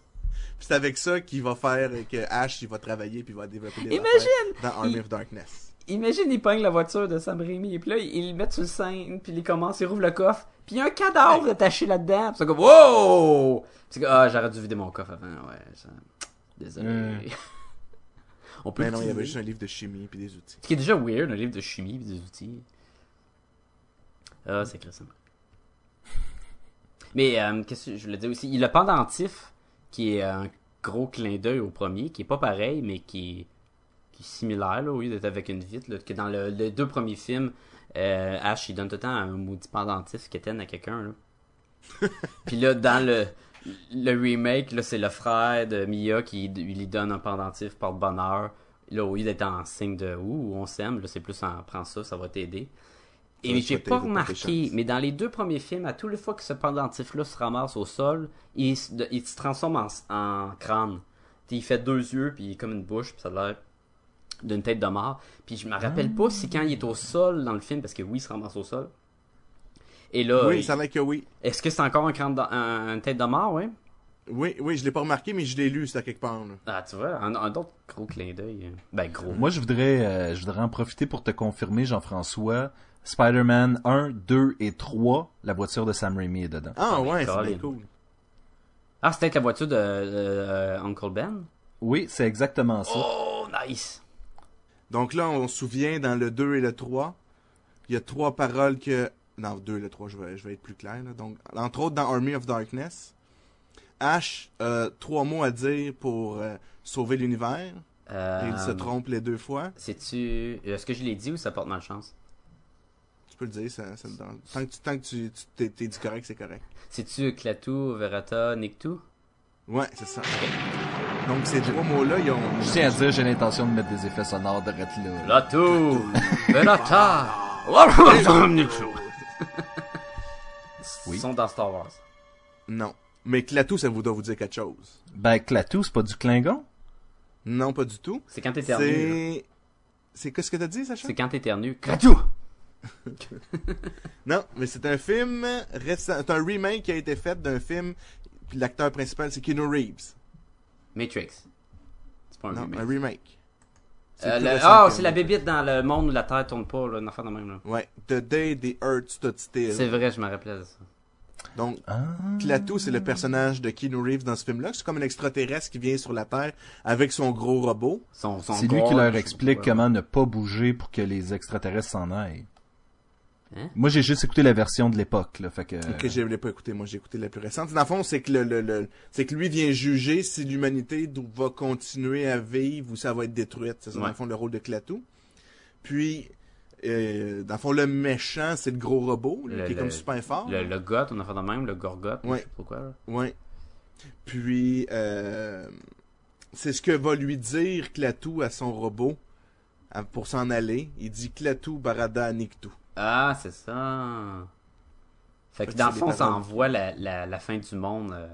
C'est avec ça qu'il va faire que Ash, il va travailler, puis il va développer des Imagine! dans Army Il- of Darkness. Imagine, il pogne la voiture de Sam Raimi, et puis là, ils le mettent sur le scène, puis il commence, il rouvre le coffre, puis il y a un cadavre attaché là-dedans, puis c'est comme, wow! C'est comme, ah, j'aurais dû vider mon coffre avant, ouais, ça... Désolé. Hmm. On peut Mais non, il y avait juste un livre de chimie, puis des outils. Ce qui est déjà weird, un livre de chimie, puis des outils. Ah, c'est crissant. Mais, euh, qu'est-ce que je voulais dire aussi? Il a pendentif, qui est un gros clin d'œil au premier, qui est pas pareil, mais qui est, qui est similaire, là, au lieu d'être avec une vitre, là, que dans le, les deux premiers films, euh, Ash, il donne tout le temps un maudit pendentif qu'Étienne à quelqu'un, là. Puis là, dans le, le remake, là, c'est le frère de Mia qui lui donne un pendentif par bonheur. Là, au lieu d'être en signe de ouh, on s'aime, là, c'est plus en prends ça, ça va t'aider. Ça Et j'ai pas remarqué, mais dans les deux premiers films, à toutes les fois que ce pendentif-là se ramasse au sol, il, se- il se transforme en, en crâne. T'sais, il fait deux yeux, puis il est comme une bouche, puis ça a l'air d'une tête de mort. Puis je me rappelle pas si quand il est au sol dans le film, parce que oui, il se ramasse au sol, Et là, Oui, il- ça a l'air que oui. est-ce que c'est encore un, crâne de- un- une tête de mort, ouais? Oui, oui, je l'ai pas remarqué, mais je l'ai lu, c'était quelque part. là. Ah, tu vois, un, un autre gros clin d'œil. euh, Ben, gros. Moi, je voudrais, euh, je voudrais en profiter pour te confirmer, Jean-François. Spider-Man 1, 2 et 3, la voiture de Sam Raimi est dedans. Ah ouais, c'est cool. Ah, c'était peut-être la voiture de, de, euh, Uncle Ben? Oui, c'est exactement ça. Oh, nice! Donc là, on se souvient, dans le 2 et le 3, il y a trois paroles que... Non, 2 et le 3, je vais, je vais être plus clair. là. Donc, entre autres, dans Army of Darkness, Ash a trois mots à dire pour euh, sauver l'univers. Euh, Et il se trompe les deux fois. C'est-tu... Est-ce que je l'ai dit ou ça porte malchance? Tu peux le dire, ça, ça- dans- tant que tu, tant que tu, tu t'es, t'es dit correct, c'est correct. C'est-tu Clatou, Verata, Nictou? Ouais, c'est ça. Donc, ces trois mots-là, ils ont... Je tiens à dire, j'ai l'intention de mettre des effets sonores de là. Clatou! Verata! Nictou! Oui. Ils sont dans Star Wars. Non. Mais Clatou, ça vous doit vous dire quelque chose. Ben, Clatou, c'est pas du Klingon? Non, pas du tout. C'est quand t'éternues. C'est... C'est qu'est-ce que t'as dit, Sacha? C'est quand t'éternues. Clatou! Non, mais c'est un film récent. C'est un remake qui a été fait d'un film. Puis l'acteur principal, c'est Keanu Reeves. Matrix. C'est pas un Non, remake. un remake. C'est Euh, Ah, c'est la bébite dans le monde où la Terre tourne pas, là, une affaire de même, là. Ouais. The Day the Earth Stood C'est Still. vrai, je me rappelais de ça. Donc, Ah. Klaatu, c'est le personnage de Keanu Reeves dans ce film-là. C'est comme un extraterrestre qui vient sur la Terre avec son gros robot. Son, son C'est lui qui leur explique comment ne pas bouger pour que les extraterrestres s'en aillent. Hein? Moi, j'ai juste écouté la version de l'époque, là, fait que... Que je l'ai pas écouté. Moi, j'ai écouté la plus récente. Dans le fond, c'est que le, le, le- c'est que lui vient juger si l'humanité va continuer à vivre ou ça va être détruite. C'est ça, dans le fond, le rôle de Klaatu. Puis, euh, dans le fond, le méchant, c'est le gros robot, là, Le- qui est le- comme super fort. Le, le goth, on a fait de même, le gorgoth, Ouais. je sais pas pourquoi. là. Ouais. Puis, euh, c'est ce que va lui dire Klaatu à son robot pour s'en aller. Il dit Klaatu Barada Niktu. Ah, c'est ça. Fait que dans le fond, ça envoie la, la, la fin du monde. euh,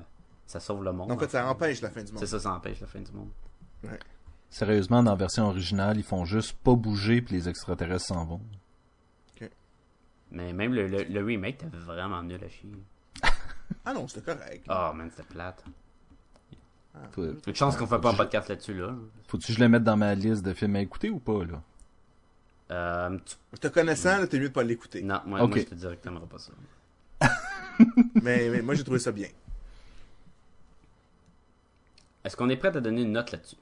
ça sauve le monde. En fait, ça empêche la fin du monde. C'est ça, ça empêche la fin du monde. Sérieusement, dans la version originale, ils font juste pas bouger puis les extraterrestres s'en vont. Mais même le, le, le remake, t'avais vraiment nul à chier. Ah non, c'était correct. Oh man, c'était plate. Faut- Une chance qu'on fait pas un podcast là-dessus, là. Faut-tu que je le mette dans ma liste de films à écouter ou pas, là? Euh, tu- Te connaissant, là, t'es mieux de pas l'écouter. Non, moi, Ok. moi je te dirais que t'aimerais pas ça. mais, mais moi, j'ai trouvé ça bien. Est-ce qu'on est prêt à donner une note là-dessus?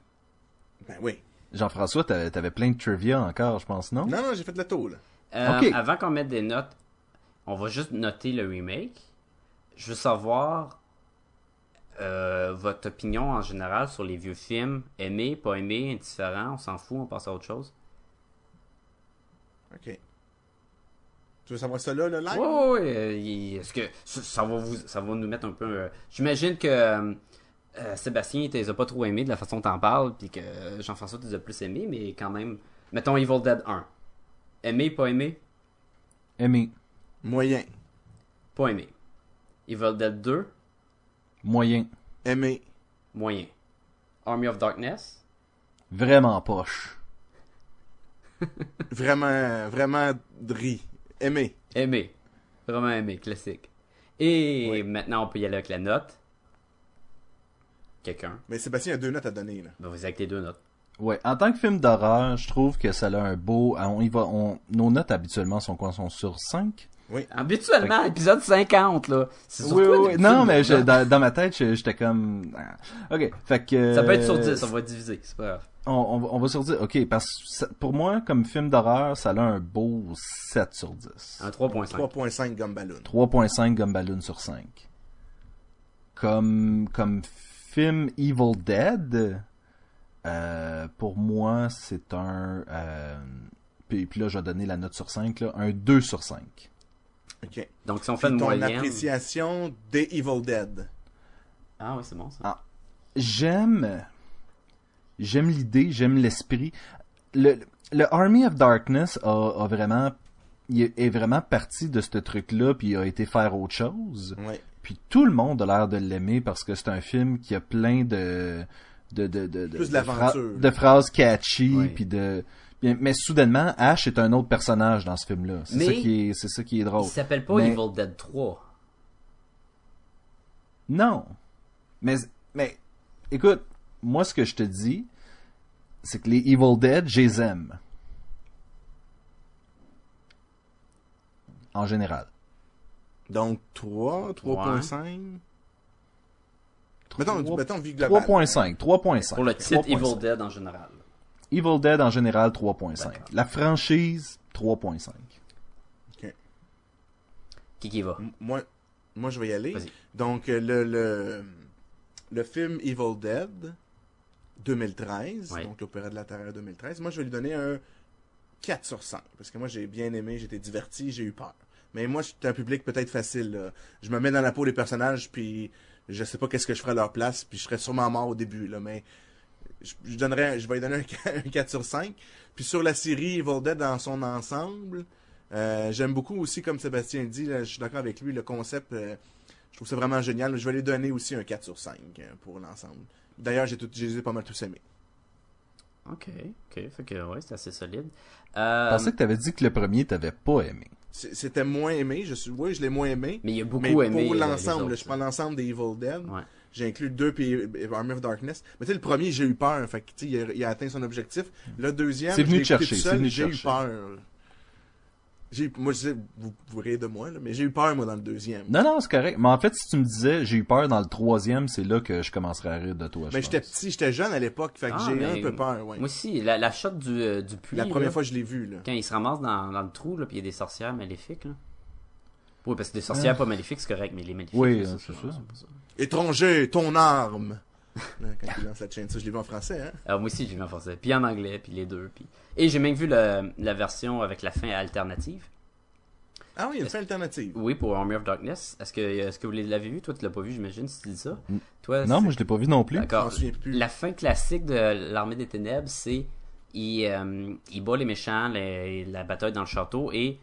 Ben oui. Jean-François, t'avais plein de trivia encore, je pense, non? Non, non, j'ai fait le tour, là. Euh. Avant qu'on mette des notes, on va juste noter le remake. Je veux savoir euh, votre opinion en général sur les vieux films. Aimé, pas aimé, indifférent, on s'en fout, on passe à autre chose. OK. Tu veux savoir ça là, le live? Oui, oui, euh, est-ce que ça, va vous, ça va nous mettre un peu. euh, J'imagine que euh, euh, Sébastien, il les a pas trop aimé de la façon dont t'en parles, puis que Jean-François tu les a plus aimés, mais quand même, mettons Evil Dead 1. Aimé, pas aimé, Aimé. Moyen. pas aimé. Evil Dead 2, Moyen. Aimé. moyen. Army of Darkness, Vraiment poche. Vraiment, vraiment dri. Aimé. aimé. Vraiment aimé, classique. Et Oui. maintenant, on peut y aller avec la note. Quelqu'un. Mais Sébastien a deux notes à donner, là. Ben, vous avez que les deux notes. Ouais, en tant que film d'horreur, je trouve que ça a un beau... ah, On y va, on... Nos notes habituellement sont quoi? Sont sur 5? Habituellement, épisode 50, là. C'est Oui, oui, oui. Non, mais je- dans, dans ma tête, j'étais comme... ah. Ok, fait que... Ça peut être sur 10, on va diviser, c'est pas grave. On, on va- on va sur 10. Ok, parce que pour moi, comme film d'horreur, ça a un beau 7 sur 10. Un 3.5. 3.5 Gumballoon. 3.5 Gumballoon sur 5. Comme, comme film Evil Dead, euh, pour moi, c'est un... euh, puis, puis là, je vais donner la note sur 5, là, un 2 sur 5. OK. Donc, si on fait Puis une ton moyenne... appréciation des Evil Dead. Ah oui, c'est bon, ça. Ah. J'aime... J'aime l'idée, j'aime l'esprit. Le, le Army of Darkness a, a vraiment... Il est- est vraiment parti de ce truc-là, puis il a été faire autre chose. Ouais. Puis tout le monde a l'air de l'aimer parce que c'est un film qui a plein de de de de, de- Plus de d'aventure. phra- de phrases catchy Oui. puis de mais soudainement, Ash est un autre personnage dans ce film-là. C'est Mais- ça qui est, c'est ça qui est drôle. Il s'appelle pas Mais- Evil Dead 3. Non. Mais, mais, écoute, moi, ce que je te dis, c'est que les Evil Dead, je les aime. En général. Donc 3, 3.5. Mettons, Trois- mettons vie globale. 3.5, 3.5. Pour le titre 3.5. Evil Dead en général. Evil Dead en général, 3.5. D'accord. La franchise, 3.5. Qui qui va? M- Moi, moi, je vais y aller. Vas-y. Donc, euh, le, le, le film Evil Dead 2013, Ouais. donc l'Opéra de la Terreur 2013, moi, je vais lui donner un 4 sur 5. Parce que moi, j'ai bien aimé, été diverti, j'ai eu peur. Mais moi, je suis un public peut-être facile. là. Je me mets dans la peau des personnages, puis je sais pas qu'est-ce que je ferais à leur place, puis je serais sûrement mort au début. Là, mais je, je donnerais, je vais lui donner un, un 4 sur 5. Puis sur la série Evil Dead dans son ensemble, euh, j'aime beaucoup aussi, comme Sébastien dit, là, je suis d'accord avec lui, le concept, euh, je trouve ça vraiment génial. Je vais lui donner aussi un 4 sur 5 euh, pour l'ensemble. D'ailleurs, j'ai tout, je les ai pas mal tous aimés. Ok, ok. Fait que, ouais, c'est assez solide. Je pensais que t'avais dit que le premier t'avais pas aimé. C'était moins aimé, je suis, oui, je l'ai moins aimé. mais il y a beaucoup Mais aimé. pour euh, l'ensemble, je prends l'ensemble des Evil Dead. Ouais. J'ai inclus deux puis euh, Army of Darkness. Mais tu sais, le premier, j'ai eu peur. Fait que, tu sais, il, a- il a atteint son objectif. Le deuxième, j'ai eu chercher. peur. J'ai, moi, je sais, vous, vous riez de moi, là, mais j'ai eu peur, moi, dans le deuxième. Non, non, c'est correct. Mais en fait, si tu me disais, j'ai eu peur dans le troisième, c'est là que je commencerais à rire de toi. mais j'étais petit, j'étais jeune à l'époque, fait que Ah, j'ai un peu peur, ouais. Moi aussi, la, la shot du, euh, du puits. La première là, fois que je l'ai vu, là. Quand il se ramasse dans, dans le trou, là, puis il y a des sorcières maléfiques, là. Oui, parce que des sorcières pas maléfiques, c'est correct, mais les maléfiques. Oui, euh, c'est ça. Étranger, ton arme! Là, Quand il lance la chaîne, ça, je l'ai vu en français, hein. Alors, moi aussi, j'ai vu en français. Puis en anglais, puis les deux. Puis... Et j'ai même vu le- la version avec la fin alternative. Ah oui, il y a une fin alternative. Oui, pour Army of Darkness. Est-ce que, est-ce que vous l'avez vu? Toi, tu l'as pas vu, j'imagine, si tu dis ça. Toi, Non, c'est- moi, je l'ai pas vu non plus. Je D'accord. plus. La fin classique de l'Armée des Ténèbres, c'est il, euh, il bat les méchants, les- la bataille dans le château, et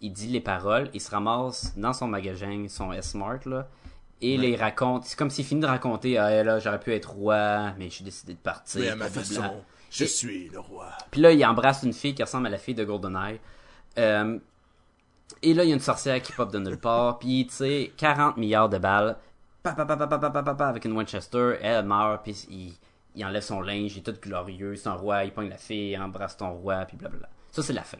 il dit les paroles, il se ramasse dans son magasin, son S-Mart, là, et ouais. les raconte. C'est comme s'il finit de raconter Ah là, j'aurais pu être roi, mais j'ai décidé de partir. Mais à ma façon, blanc. je et... suis le roi. Puis là, il embrasse une fille qui ressemble à la fille de GoldenEye. Euh... et là, il y a une sorcière qui pop de nulle part. Puis, tu sais, 40 milliards de balles. Pa, pa, pa, pa pa pa pa pa avec une Winchester. Elle meurt. Puis, il... il, enlève son linge. Il est tout glorieux. C'est un roi. Il pogne la fille. Embrasse ton roi. Puis, blablabla. Ça, c'est la fin.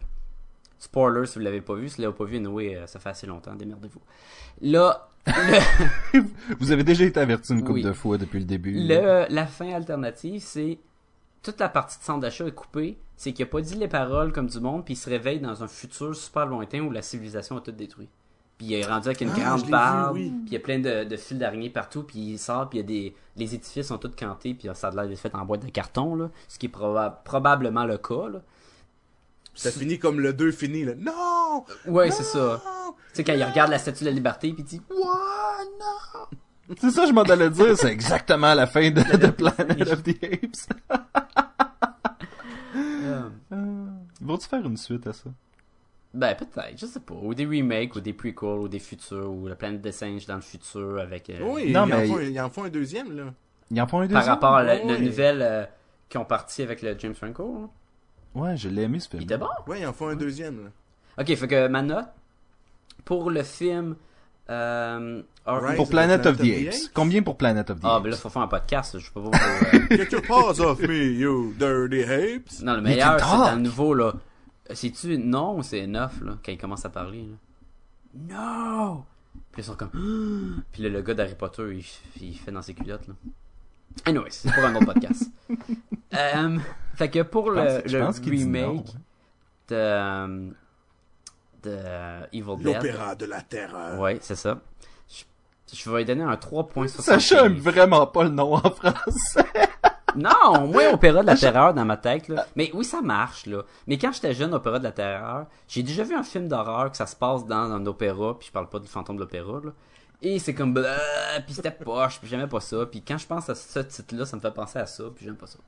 Spoiler si vous l'avez pas vu. Si vous l'avez pas vu, Noé, euh, ça fait assez longtemps. Démerdez-vous. Là, le, Vous avez déjà été averti une couple Oui. de fois depuis le début. Le, la fin alternative, c'est toute la partie de centre d'achat est coupée. C'est qu'il a pas dit les paroles comme du monde, puis il se réveille dans un futur super lointain où la civilisation a tout détruit. Puis il est rendu avec une Ah, grande barbe, oui. puis il y a plein de, de fils d'araignée partout, puis il sort, puis il y a des les édifices sont tous cantés, puis ça a l'air d'être fait en boîte de carton là, ce qui est proba- probablement le cas là. Ça finit comme le 2 finit, là. Non! Ouais, c'est ça. Sais quand il regarde la statue de la liberté, puis il dit What? Non! C'est ça, je m'en allais dire. C'est exactement la fin de, de Planet of the Apes. Vont-tu faire une suite à ça? Ben, peut-être, je sais pas. Ou des remakes, ou des prequels, ou des futurs, ou la planète des singes dans le futur avec. euh, Oui, Non, ils, mais- en font, ils en font un deuxième, là. Ils en font un Par deuxième? rapport à la, nouvelle euh, qui ont parti avec le James Franco. hein. Ouais, je l'ai aimé ce Il film. était bon. Ouais, ils en font un deuxième, là. Ok, fait que ma note pour le film. Euh, Rise Pour the Planet of the Planet of the Apes. Combien pour Planet of the Ah, Apes? ben là, faut faire un podcast. Je peux pas vous. euh, Get your paws off me, you dirty apes! Non, le meilleur, c'est le nouveau, là. C'est-tu non ou c'est neuf, là, quand il commence à parler, là? Non! Puis ils sont comme. Puis là, le gars d'Harry Potter, il, il fait dans ses culottes, là. Anyway, c'est pour un autre podcast. Euh, fait que pour Je le, remake de, euh, de Evil Dead. L'opéra de la terreur. Ouais, c'est ça. Je, je vais lui donner un 3.75. Sacha aime vraiment pas le nom en français. Non, moi, Opéra de la Terreur dans ma tête, là. Mais oui, ça marche, là. Mais quand j'étais jeune, Opéra de la Terreur, j'ai déjà vu un film d'horreur que ça se passe dans un opéra, puis je parle pas du fantôme de l'opéra, là. Et c'est comme, puis c'était poche, puis j'aimais pas ça. Puis quand je pense à ce titre-là, ça me fait penser à ça, puis j'aime pas ça.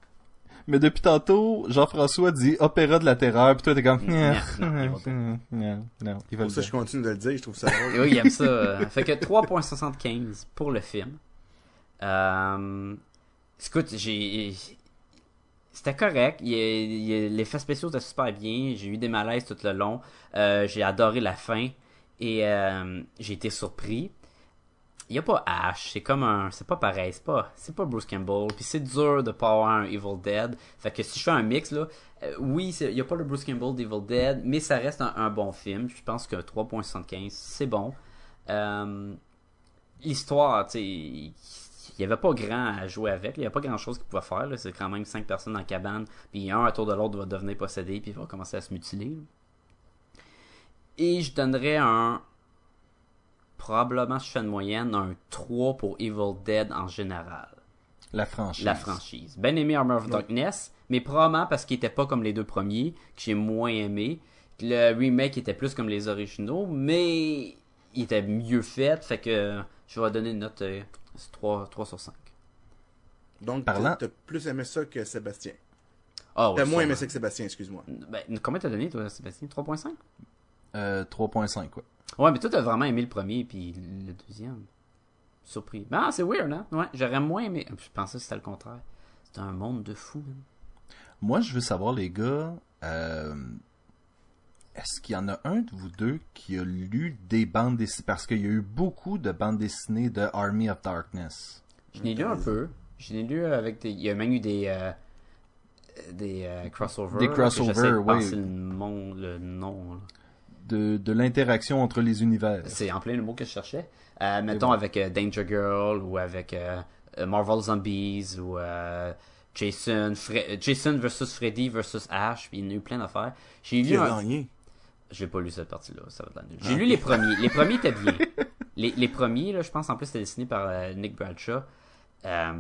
Mais depuis tantôt, Jean-François dit Opéra de la terreur, puis toi t'es comme... Non, non, Pour ça, je continue de le dire, je trouve ça drôle. oui, il aime ça. euh. Fait que 3.75 pour le film. Euh... Écoute, j'ai... C'était correct. Il, il- l'effet spéciaux était super bien. J'ai eu des malaises tout le long. Euh, j'ai adoré la fin. Et euh, j'ai été surpris. N'y a pas Ash. C'est comme un. C'est pas pareil. C'est pas, c'est pas Bruce Campbell. Puis c'est dur de pas avoir un Evil Dead. Fait que si je fais un mix, là. euh, oui, il n'y a pas le Bruce Campbell d'Evil Dead. Mais ça reste un, bon film. Je pense que 3.75, c'est bon. Euh, L'histoire, tu sais. Il n'y avait pas grand à jouer avec. Il n'y a pas grand chose qu'il pouvait faire. C'est quand même cinq personnes la cabane. Puis un à tour de l'autre va devenir possédé. Puis va commencer à se mutiler. Et je donnerais un. Probablement, si je fais une moyenne, un 3 pour Evil Dead en général. La franchise. La franchise. Ben aimé Armor of Darkness, mais probablement parce qu'il était pas comme les deux premiers, que j'ai moins aimé. Que Le remake était plus comme les originaux, mais il était mieux fait, fait que je vais donner une note euh, 3, 3 sur 5. Donc, Parlant- t'as t'as plus aimé ça que Sébastien. Ah, ouais, T'as moins aimé ça que Sébastien, excuse-moi. Ben, combien t'as donné, toi, Sébastien? 3.5 Euh, 3.5, quoi. Ouais, mais toi, t'as vraiment aimé le premier, puis le deuxième. Surpris. Ah, c'est weird, hein? Ouais, j'aurais moins aimé. Je pensais que c'était le contraire. C'était un monde de fous, man. Moi, je veux savoir, les gars, euh, est-ce qu'il y en a un de vous deux qui a lu des bandes dessinées? Parce qu'il y a eu beaucoup de bandes dessinées de Army of Darkness. Je l'ai lu un peu. Je l'ai lu avec des. Il y a même eu des. euh, des euh, crossovers. Des crossovers, de penser le, le nom. De, de l'interaction entre les univers. C'est en plein le mot que je cherchais. Euh, mettons avec euh, Danger Girl ou avec euh, euh, Marvel Zombies ou Jason, Fre- Jason versus Freddy versus Ash. Puis il y en a eu plein d'affaires. J'ai lu un. J'ai pas lu cette partie-là, ça va être. J'ai lu les premiers. Les premiers étaient bien. Les, les premiers, là, je pense en plus c'était dessiné par Nick Bradshaw.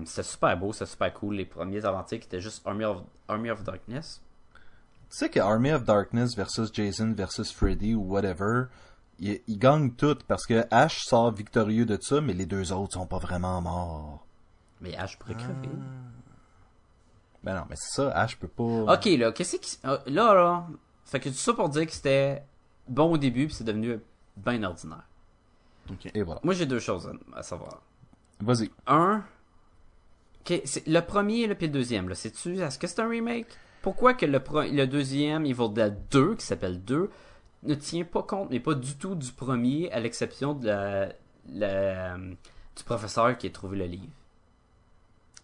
C'était super beau, c'était super cool. Les premiers aventures qui étaient juste Army of, Army of Darkness. Tu sais que Army of Darkness versus Jason versus Freddy ou whatever, ils, ils gagnent toutes parce que Ash sort victorieux de ça, mais les deux autres sont pas vraiment morts. Mais Ash pourrait crever. Ben non, mais c'est ça, Ash peut pas... Ok, là, qu'est-ce qui. ah, Là, là. Fait que tout ça pour dire que c'était bon au début, puis c'est devenu bien ordinaire. Et voilà. Moi, j'ai deux choses à, savoir. Vas-y. Un. ok, c'est- le premier, là, puis le deuxième, là, c'est-tu. Est-ce que c'est un remake? Pourquoi que le, deuxième, Evil Dead 2, qui s'appelle 2, ne tient pas compte, mais pas du tout du premier, à l'exception de la, du professeur qui a trouvé le livre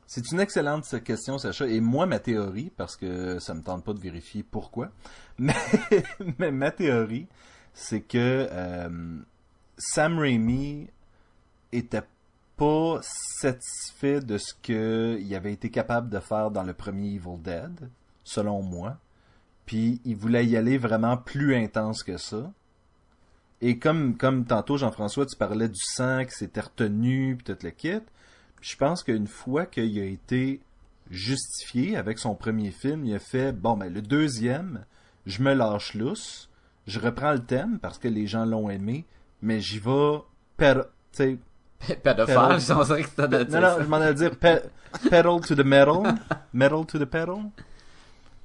C'est une excellente question, Sacha. Et moi, ma théorie, parce que ça me tente pas de vérifier pourquoi, mais, mais ma théorie, c'est que euh, Sam Raimi était pas satisfait de ce qu'il avait été capable de faire dans le premier Evil Dead, selon moi. Puis il voulait y aller vraiment plus intense que ça. Et comme, comme tantôt, Jean-François, tu parlais du sang qui s'était retenu, puis tout le kit. Je pense qu'une fois qu'il a été justifié avec son premier film, il a fait bon ben le deuxième, je me lâche lousse, je reprends le thème parce que les gens l'ont aimé, mais j'y vais per, sais, Pédophile, j'en dirais que c'était non non, je m'en allais dire pe- pedal to the metal, metal to the pedal,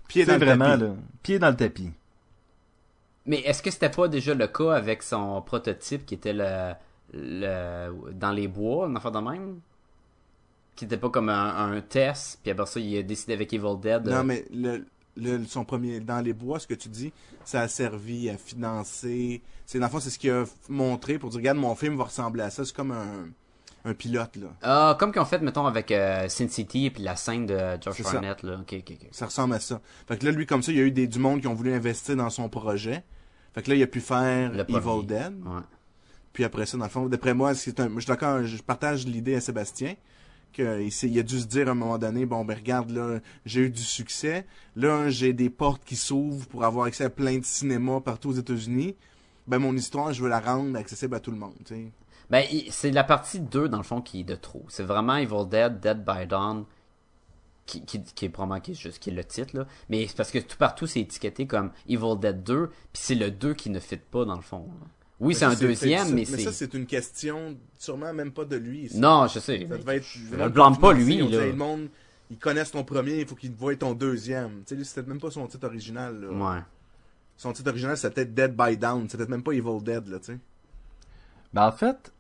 Pied dans le tapis. là, pied dans le tapis. Mais est-ce que c'était pas déjà le cas avec son prototype qui était le, le dans les bois, une affaire de même? Qui était pas comme un, un test, puis après ça, il a décidé avec Evil Dead. Non, mais le, le- son premier, dans les bois, ce que tu dis, ça a servi à financer. C'est, dans le fond, c'est ce qu'il a montré pour dire, regarde, mon film va ressembler à ça. C'est comme un, un pilote, là. Ah, comme qu'on fait, mettons, avec euh, Sin City et puis la scène de George C'est ça. Arnett, là. Ça ressemble à ça. Fait que là, lui, comme ça, il y a eu des, du monde qui ont voulu investir dans son projet. Fait que là, il a pu faire Le Evil premier. Dead. Ouais. Puis après ça, dans le fond, d'après moi, c'est un, je suis d'accord, je partage l'idée à Sébastien qu'il a dû se dire à un moment donné, bon, ben regarde, là, j'ai eu du succès. Là, j'ai des portes qui s'ouvrent pour avoir accès à plein de cinémas partout aux États-Unis. Ben, mon histoire, je veux la rendre accessible à tout le monde, tu sais. Ben, c'est la partie 2, dans le fond, qui est de trop. C'est vraiment Evil Dead, Dead by Dawn, qui, qui, qui est probablement qui est juste qui est le titre, là. Mais c'est parce que tout partout, c'est étiqueté comme Evil Dead 2, puis c'est le 2 qui ne fit pas, dans le fond. là. Oui, c'est un deuxième, mais Mais ça, c'est... c'est une question, sûrement même pas de lui. ça. Non, je sais. Ça devait être je le blâme pas, lui, là. Le monde, ils connaissent ton premier, il faut qu'ils voient ton deuxième. Tu sais, lui, c'était même pas son titre original, là. Ouais. Son titre original, c'était peut-être Dead by Down. C'était peut-être même pas Evil Dead, là, tu sais. Ben, en fait,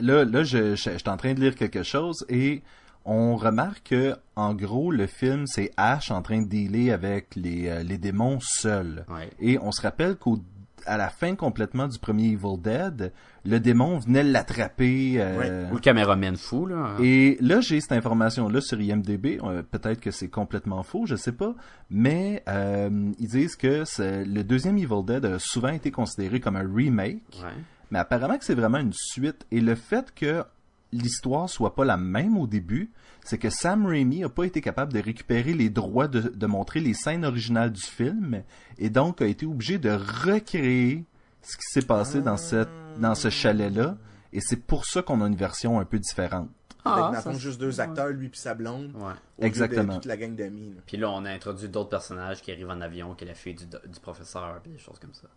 là, là je, je, je suis en train de lire quelque chose et on remarque que, en gros, le film, c'est Ash en train de dealer avec les, euh, les démons seuls. Ouais. Et on se rappelle qu'au à la fin complètement du premier Evil Dead, le démon venait l'attraper. euh, Ou le caméraman fou, là. Et là, j'ai cette information-là sur IMDb. Euh, Peut-être que c'est complètement faux, je sais pas. Mais euh, ils disent que le deuxième Evil Dead a souvent été considéré comme un remake. Ouais. Mais apparemment que c'est vraiment une suite. Et le fait que l'histoire soit pas la même au début, c'est que Sam Raimi a pas été capable de récupérer les droits de, de montrer les scènes originales du film et donc a été obligé de recréer ce qui s'est passé dans cette dans ce chalet-là. Et c'est pour ça qu'on a une version un peu différente. Avec, dans le ça, fond, juste deux acteurs, lui puis sa blonde. Ouais. au lieu Exactement. De toute la gang d'amis. là. Puis là, on a introduit d'autres personnages qui arrivent en avion, qui est la fille du, du professeur, puis des choses comme ça.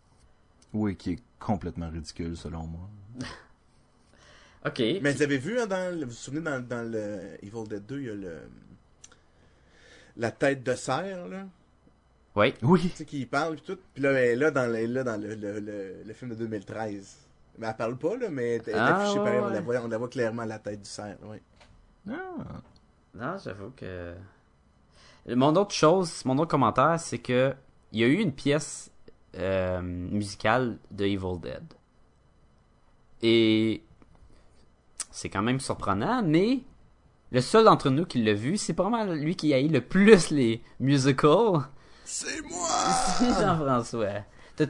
Oui, qui est complètement ridicule selon moi. Ok. Mais vous avez vu, hein, dans, le- vous vous souvenez, dans, dans le Evil Dead 2, il y a le. La tête de cerf, là? Oui. Oui. Tu sais, qui parle, puis tout. Puis là, elle est là dans, le, là dans le, le, le, le film de 2013. Mais elle parle pas, là, mais elle est Ah, affichée ouais, pareil. On, ouais. la voit, on la voit clairement, la tête du cerf, ouais. Ah. Non, j'avoue que. Mon autre chose, mon autre commentaire, c'est que il y a eu une pièce euh, musicale de Evil Dead. Et c'est quand même surprenant, mais le seul d'entre nous qui l'a vu, c'est probablement lui qui a eu le plus les musicals. C'est moi! C'est Jean-François.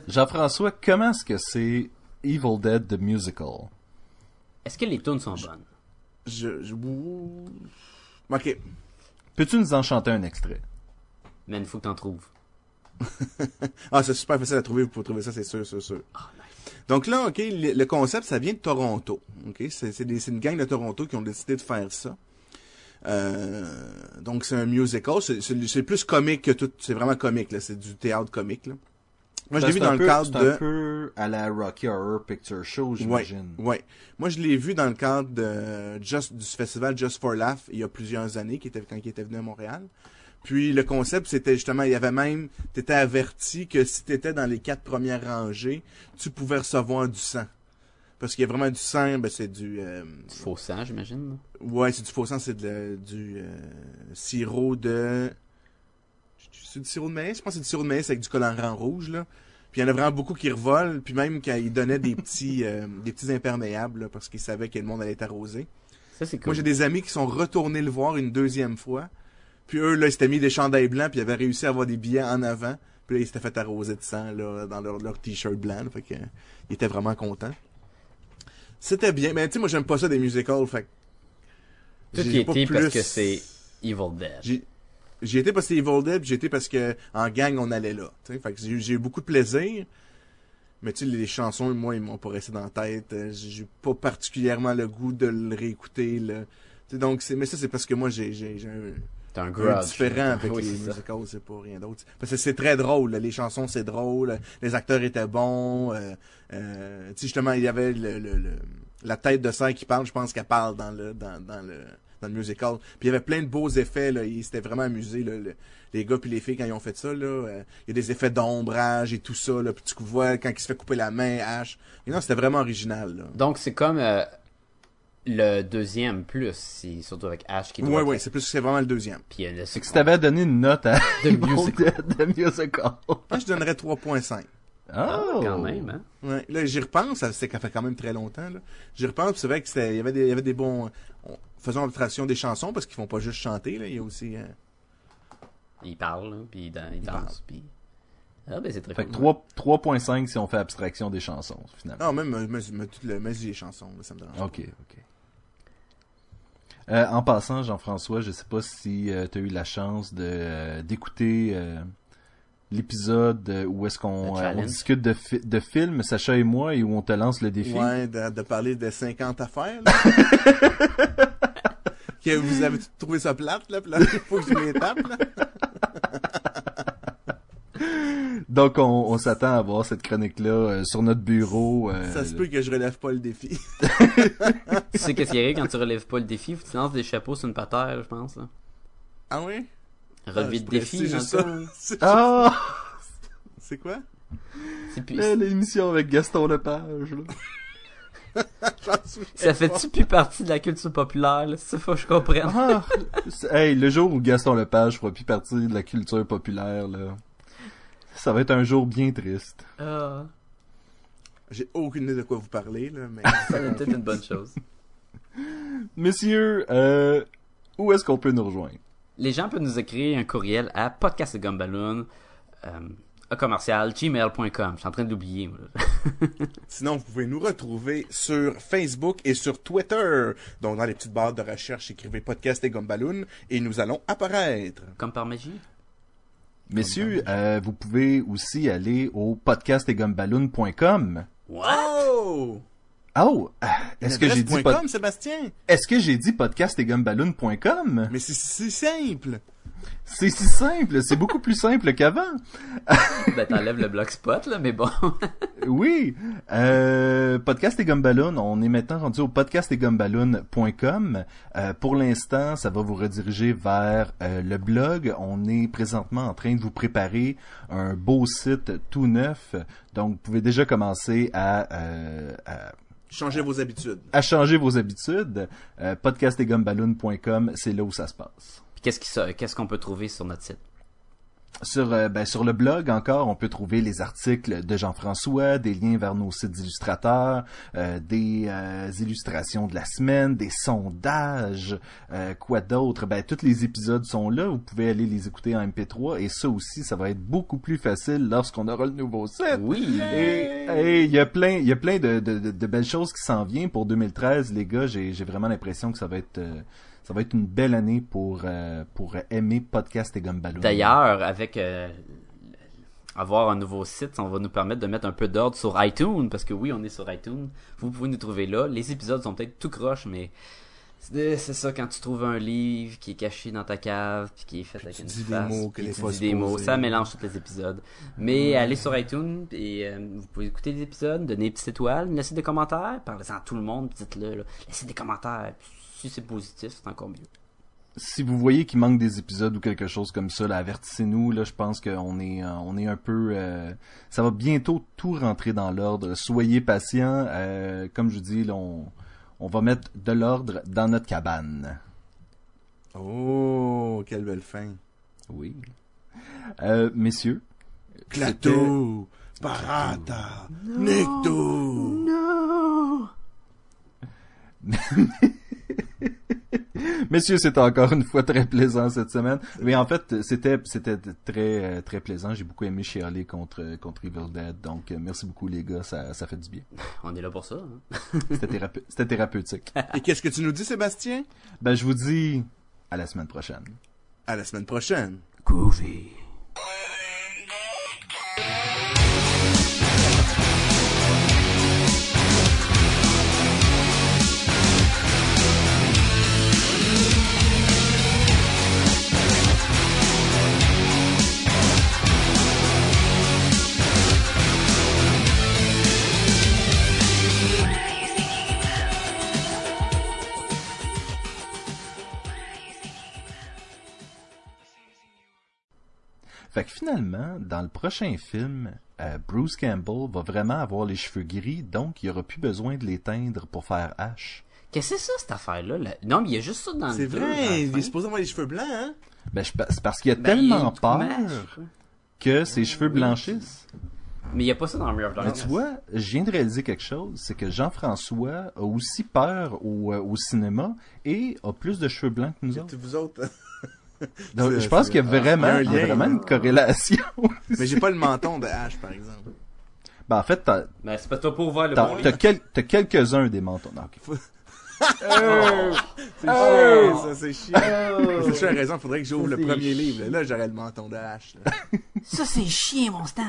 Jean-François, comment est-ce que c'est Evil Dead the Musical? Est-ce que les tunes sont bonnes? Je. je... Ok. Peux-tu nous en chanter un extrait? Mais il faut que t'en trouves. Ah, c'est super facile à trouver, vous pouvez trouver ça, c'est sûr, sûr, sûr. Ah, Donc là, ok, le, le concept, ça vient de Toronto. Ok, c'est c'est des- c'est une gang de Toronto qui ont décidé de faire ça. Euh, donc c'est un musical, c'est- c'est c'est plus comique que tout, c'est vraiment comique là, c'est du théâtre comique là. Moi je l'ai vu dans le cadre C'est de, un peu à la Rocky Horror Picture Show, ouais, j'imagine. ouais. Moi je l'ai vu dans le cadre de Just du festival Just for Laugh il y a plusieurs années, qui était quand il était venu à Montréal. Puis le concept, c'était justement, il y avait même, t'étais averti que si t'étais dans les quatre premières rangées, tu pouvais recevoir du sang. Parce qu'il y a vraiment du sang, ben c'est du, euh, Du faux sang, j'imagine. ouais, c'est du faux sang, c'est du euh, sirop de, c'est du sirop de maïs, je pense que c'est du sirop de maïs avec du colorant rouge là. Puis il y en a vraiment beaucoup qui revolent, puis même quand ils donnaient des petits, euh, des petits imperméables là, parce qu'ils savaient que le monde allait être arrosé. Ça, c'est cool. Moi, j'ai des amis qui sont retournés le voir une deuxième fois. Puis eux, là, ils s'étaient mis des chandails blancs, puis ils avaient réussi à avoir des billets en avant. Puis là, ils s'étaient fait arroser de sang, là, dans leur, leur t-shirt blanc. là. fait que, euh, ils étaient vraiment contents. C'était bien. Mais tu sais, moi, j'aime pas ça des musicals, fait que Tout y était parce plus- que c'est Evil Dead. J'y étais parce que c'était Evil Dead, j'y étais parce que en gang, on allait là. tu sais. Fait que j'ai eu- beaucoup de plaisir. Mais tu sais, les chansons, moi, ils m'ont pas resté dans la tête. Euh, J'ai eu pas particulièrement le goût de le réécouter. Là. Tu sais, donc, c'est, mais ça, c'est parce que moi, j'ai, j'ai un, grudge. différent avec Oui, les c'est musicals, c'est pas rien d'autre. Parce que c'est très drôle, les chansons c'est drôle, les acteurs étaient bons, euh, euh, tu sais justement il y avait le, le, le- la tête de serre qui parle, je pense qu'elle parle dans le dans, dans le dans le musical. Puis il y avait plein de beaux effets là, ils s'étaient vraiment amusés là, le- les gars puis les filles quand ils ont fait ça là, euh, il y a des effets d'ombrage et tout ça là, puis tu vois quand il se fait couper la main Ash. Et non, c'était vraiment original là. Donc, c'est comme euh, le deuxième plus, surtout avec Ash qui doit Ouais être- ouais, c'est plus c'est vraiment le deuxième. Puis il y a le C'est que si t'avais donné une note à musical. The Musical. Moi je donnerais 3.5. Ah, Oh! quand même, hein? Ouais, là j'y repense, ça, c'est- ça fait quand même très longtemps là. J'y repense, puis c'est vrai que c'était il y avait des il y avait des bons on- faisons abstraction des chansons parce qu'ils font pas juste chanter là, il y a aussi euh, Il parle, là, puis il, dan- il parle. danse, puis... Ah, ben c'est très Fait que cool. 3 3.5 si on fait abstraction des chansons, finalement. Non, même me, me, me, tout le me les chansons, là, ça me dérange. pas. Ok, ok. Euh, en passant, Jean-François, je sais pas si tu as eu la chance de euh, d'écouter euh, l'épisode euh, où est-ce qu'on euh, on discute de, fi- de films, Sacha et moi, et où on te lance le défi? Ouais, de, de parler de 50 affaires là. que vous avez trouvé ça plate là, puis là, il faut que je les tape là. Donc, on, on s'attend à voir cette chronique-là euh, sur notre bureau. euh, Ça se peut que je relève pas le défi. Tu sais qu'est-ce qui arrive quand tu relèves pas le défi? Faut que tu lances des chapeaux sur une patère, je pense. Là. Ah oui? Relever Ah, de défi, c'est juste ça. C'est- Ah! C'est quoi? C'est plus- Euh, L'émission avec Gaston Lepage. là. Ça fait-tu plus partie de la culture populaire, là? C'est ça, faut que je comprenne. Ah, hey, le jour où Gaston Lepage fera plus partie de la culture populaire, là, ça va être un jour bien triste. Ah, J'ai aucune idée de quoi vous parlez, là, mais... ça va peut-être une bonne chose. Messieurs, euh, où est-ce qu'on peut nous rejoindre? Les gens peuvent nous écrire un courriel à podcastgumballoon, euh, à commercial, gmail.com. Je suis en train là. Sinon, vous pouvez nous retrouver sur Facebook et sur Twitter. Donc, dans les petites barres de recherche, écrivez podcast et Gumballoon et nous allons apparaître. Comme par magie? Messieurs, euh, vous pouvez aussi aller au podcastetgumballoon.com. Oh! Oh, ah, est-ce que j'ai dit pod- .com, Sébastien? est-ce que j'ai dit podcastetgumballoon.com? Mais c'est si simple. C'est si simple, c'est beaucoup plus simple qu'avant. Ben, t'enlèves le blogspot, là, mais bon. Oui, euh, podcast et Gumballoon, on est maintenant rendu au podcastetgumballoon.com. Euh, pour l'instant, ça va vous rediriger vers euh, le blog. On est présentement en train de vous préparer un beau site tout neuf. Donc, vous pouvez déjà commencer à, euh, à Changez vos habitudes. à changer vos habitudes. Euh, podcastetgumballoon.com, c'est là où ça se passe. Puis qu'est-ce qu'on peut trouver sur notre site? Sur, euh, ben, sur le blog encore, on peut trouver les articles de Jean-François, des liens vers nos sites illustrateurs, euh, des euh, illustrations de la semaine, des sondages, quoi d'autre. Ben, tous les épisodes sont là. Vous pouvez aller les écouter en MP3 et ça aussi, ça va être beaucoup plus facile lorsqu'on aura le nouveau site. Oui! Et il y a plein, il y a plein de, de, de- de belles choses qui s'en viennent pour 2013, les gars. J'ai, j'ai vraiment l'impression que ça va être, ça va être une belle année pour euh, pour aimer podcast et Gumballoon. D'ailleurs, avec euh, avoir un nouveau site, ça va nous permettre de mettre un peu d'ordre sur iTunes, parce que oui, on est sur iTunes. Vous pouvez nous trouver là. Les épisodes sont peut-être tout croches, mais c'est ça quand tu trouves un livre qui est caché dans ta cave, puis qui est fait avec tu une dis des mots puis que les tu dis des mots, ça mélange tous les épisodes. Mais allez sur iTunes et euh, vous pouvez écouter les épisodes, donner des petites étoiles, laisser des commentaires, parlez-en à tout le monde, dites-le, là. laissez des commentaires. Puis si c'est positif, c'est encore mieux. si vous voyez qu'il manque des épisodes ou quelque chose comme ça, là, avertissez-nous. Là, je pense qu'on est, euh, on est un peu, euh, ça va bientôt tout rentrer dans l'ordre. Soyez patients. Euh, comme je vous dis, là, on, on va mettre de l'ordre dans notre cabane. Oh, quelle belle fin. Oui. Euh, messieurs. Clato, Parata, Necto. Messieurs, c'était encore une fois très plaisant cette semaine. Mais en fait, c'était c'était très très plaisant. J'ai beaucoup aimé chialer contre contre Evil Dead. Donc merci beaucoup les gars, ça ça fait du bien. On est là pour ça. hein. C'était thérape- c'était thérapeutique. Et qu'est-ce que tu nous dis, Sébastien? Ben je vous dis à la semaine prochaine. À la semaine prochaine. Groovy. Fait que finalement, dans le prochain film, euh, Bruce Campbell va vraiment avoir les cheveux gris, donc il n'y aura plus besoin de les teindre pour faire H. Qu'est-ce que c'est ça, cette affaire-là? là? Non, mais il y a juste ça dans le C'est vrai, il est supposé avoir les cheveux blancs, hein? Ben, je- c'est parce qu'il a Ben, il y a tellement peur que ses cheveux blanchissent. Mais il n'y a pas ça dans Rear of Mais Darkness. tu vois, je viens de réaliser quelque chose, c'est que Jean-François a aussi peur au, euh, au cinéma et a plus de cheveux blancs que nous autres. Vous autres. Donc, C'est- je pense c'est- qu'il y a vraiment, un il y a lien. vraiment une corrélation. Mais j'ai pas le menton de H, par exemple. ben, en fait, t'as, Mais c'est parce que t'as pas ouvert le t'as, bon t'as livre. quel- t'as quelques-uns des mentons. Non, ok. C'est chiant, ça, c'est chiant. C'est chiant, raison, faudrait que j'ouvre le c'est premier livre. Là, j'aurais le menton de H. là. Ça, c'est chiant, mon Stan.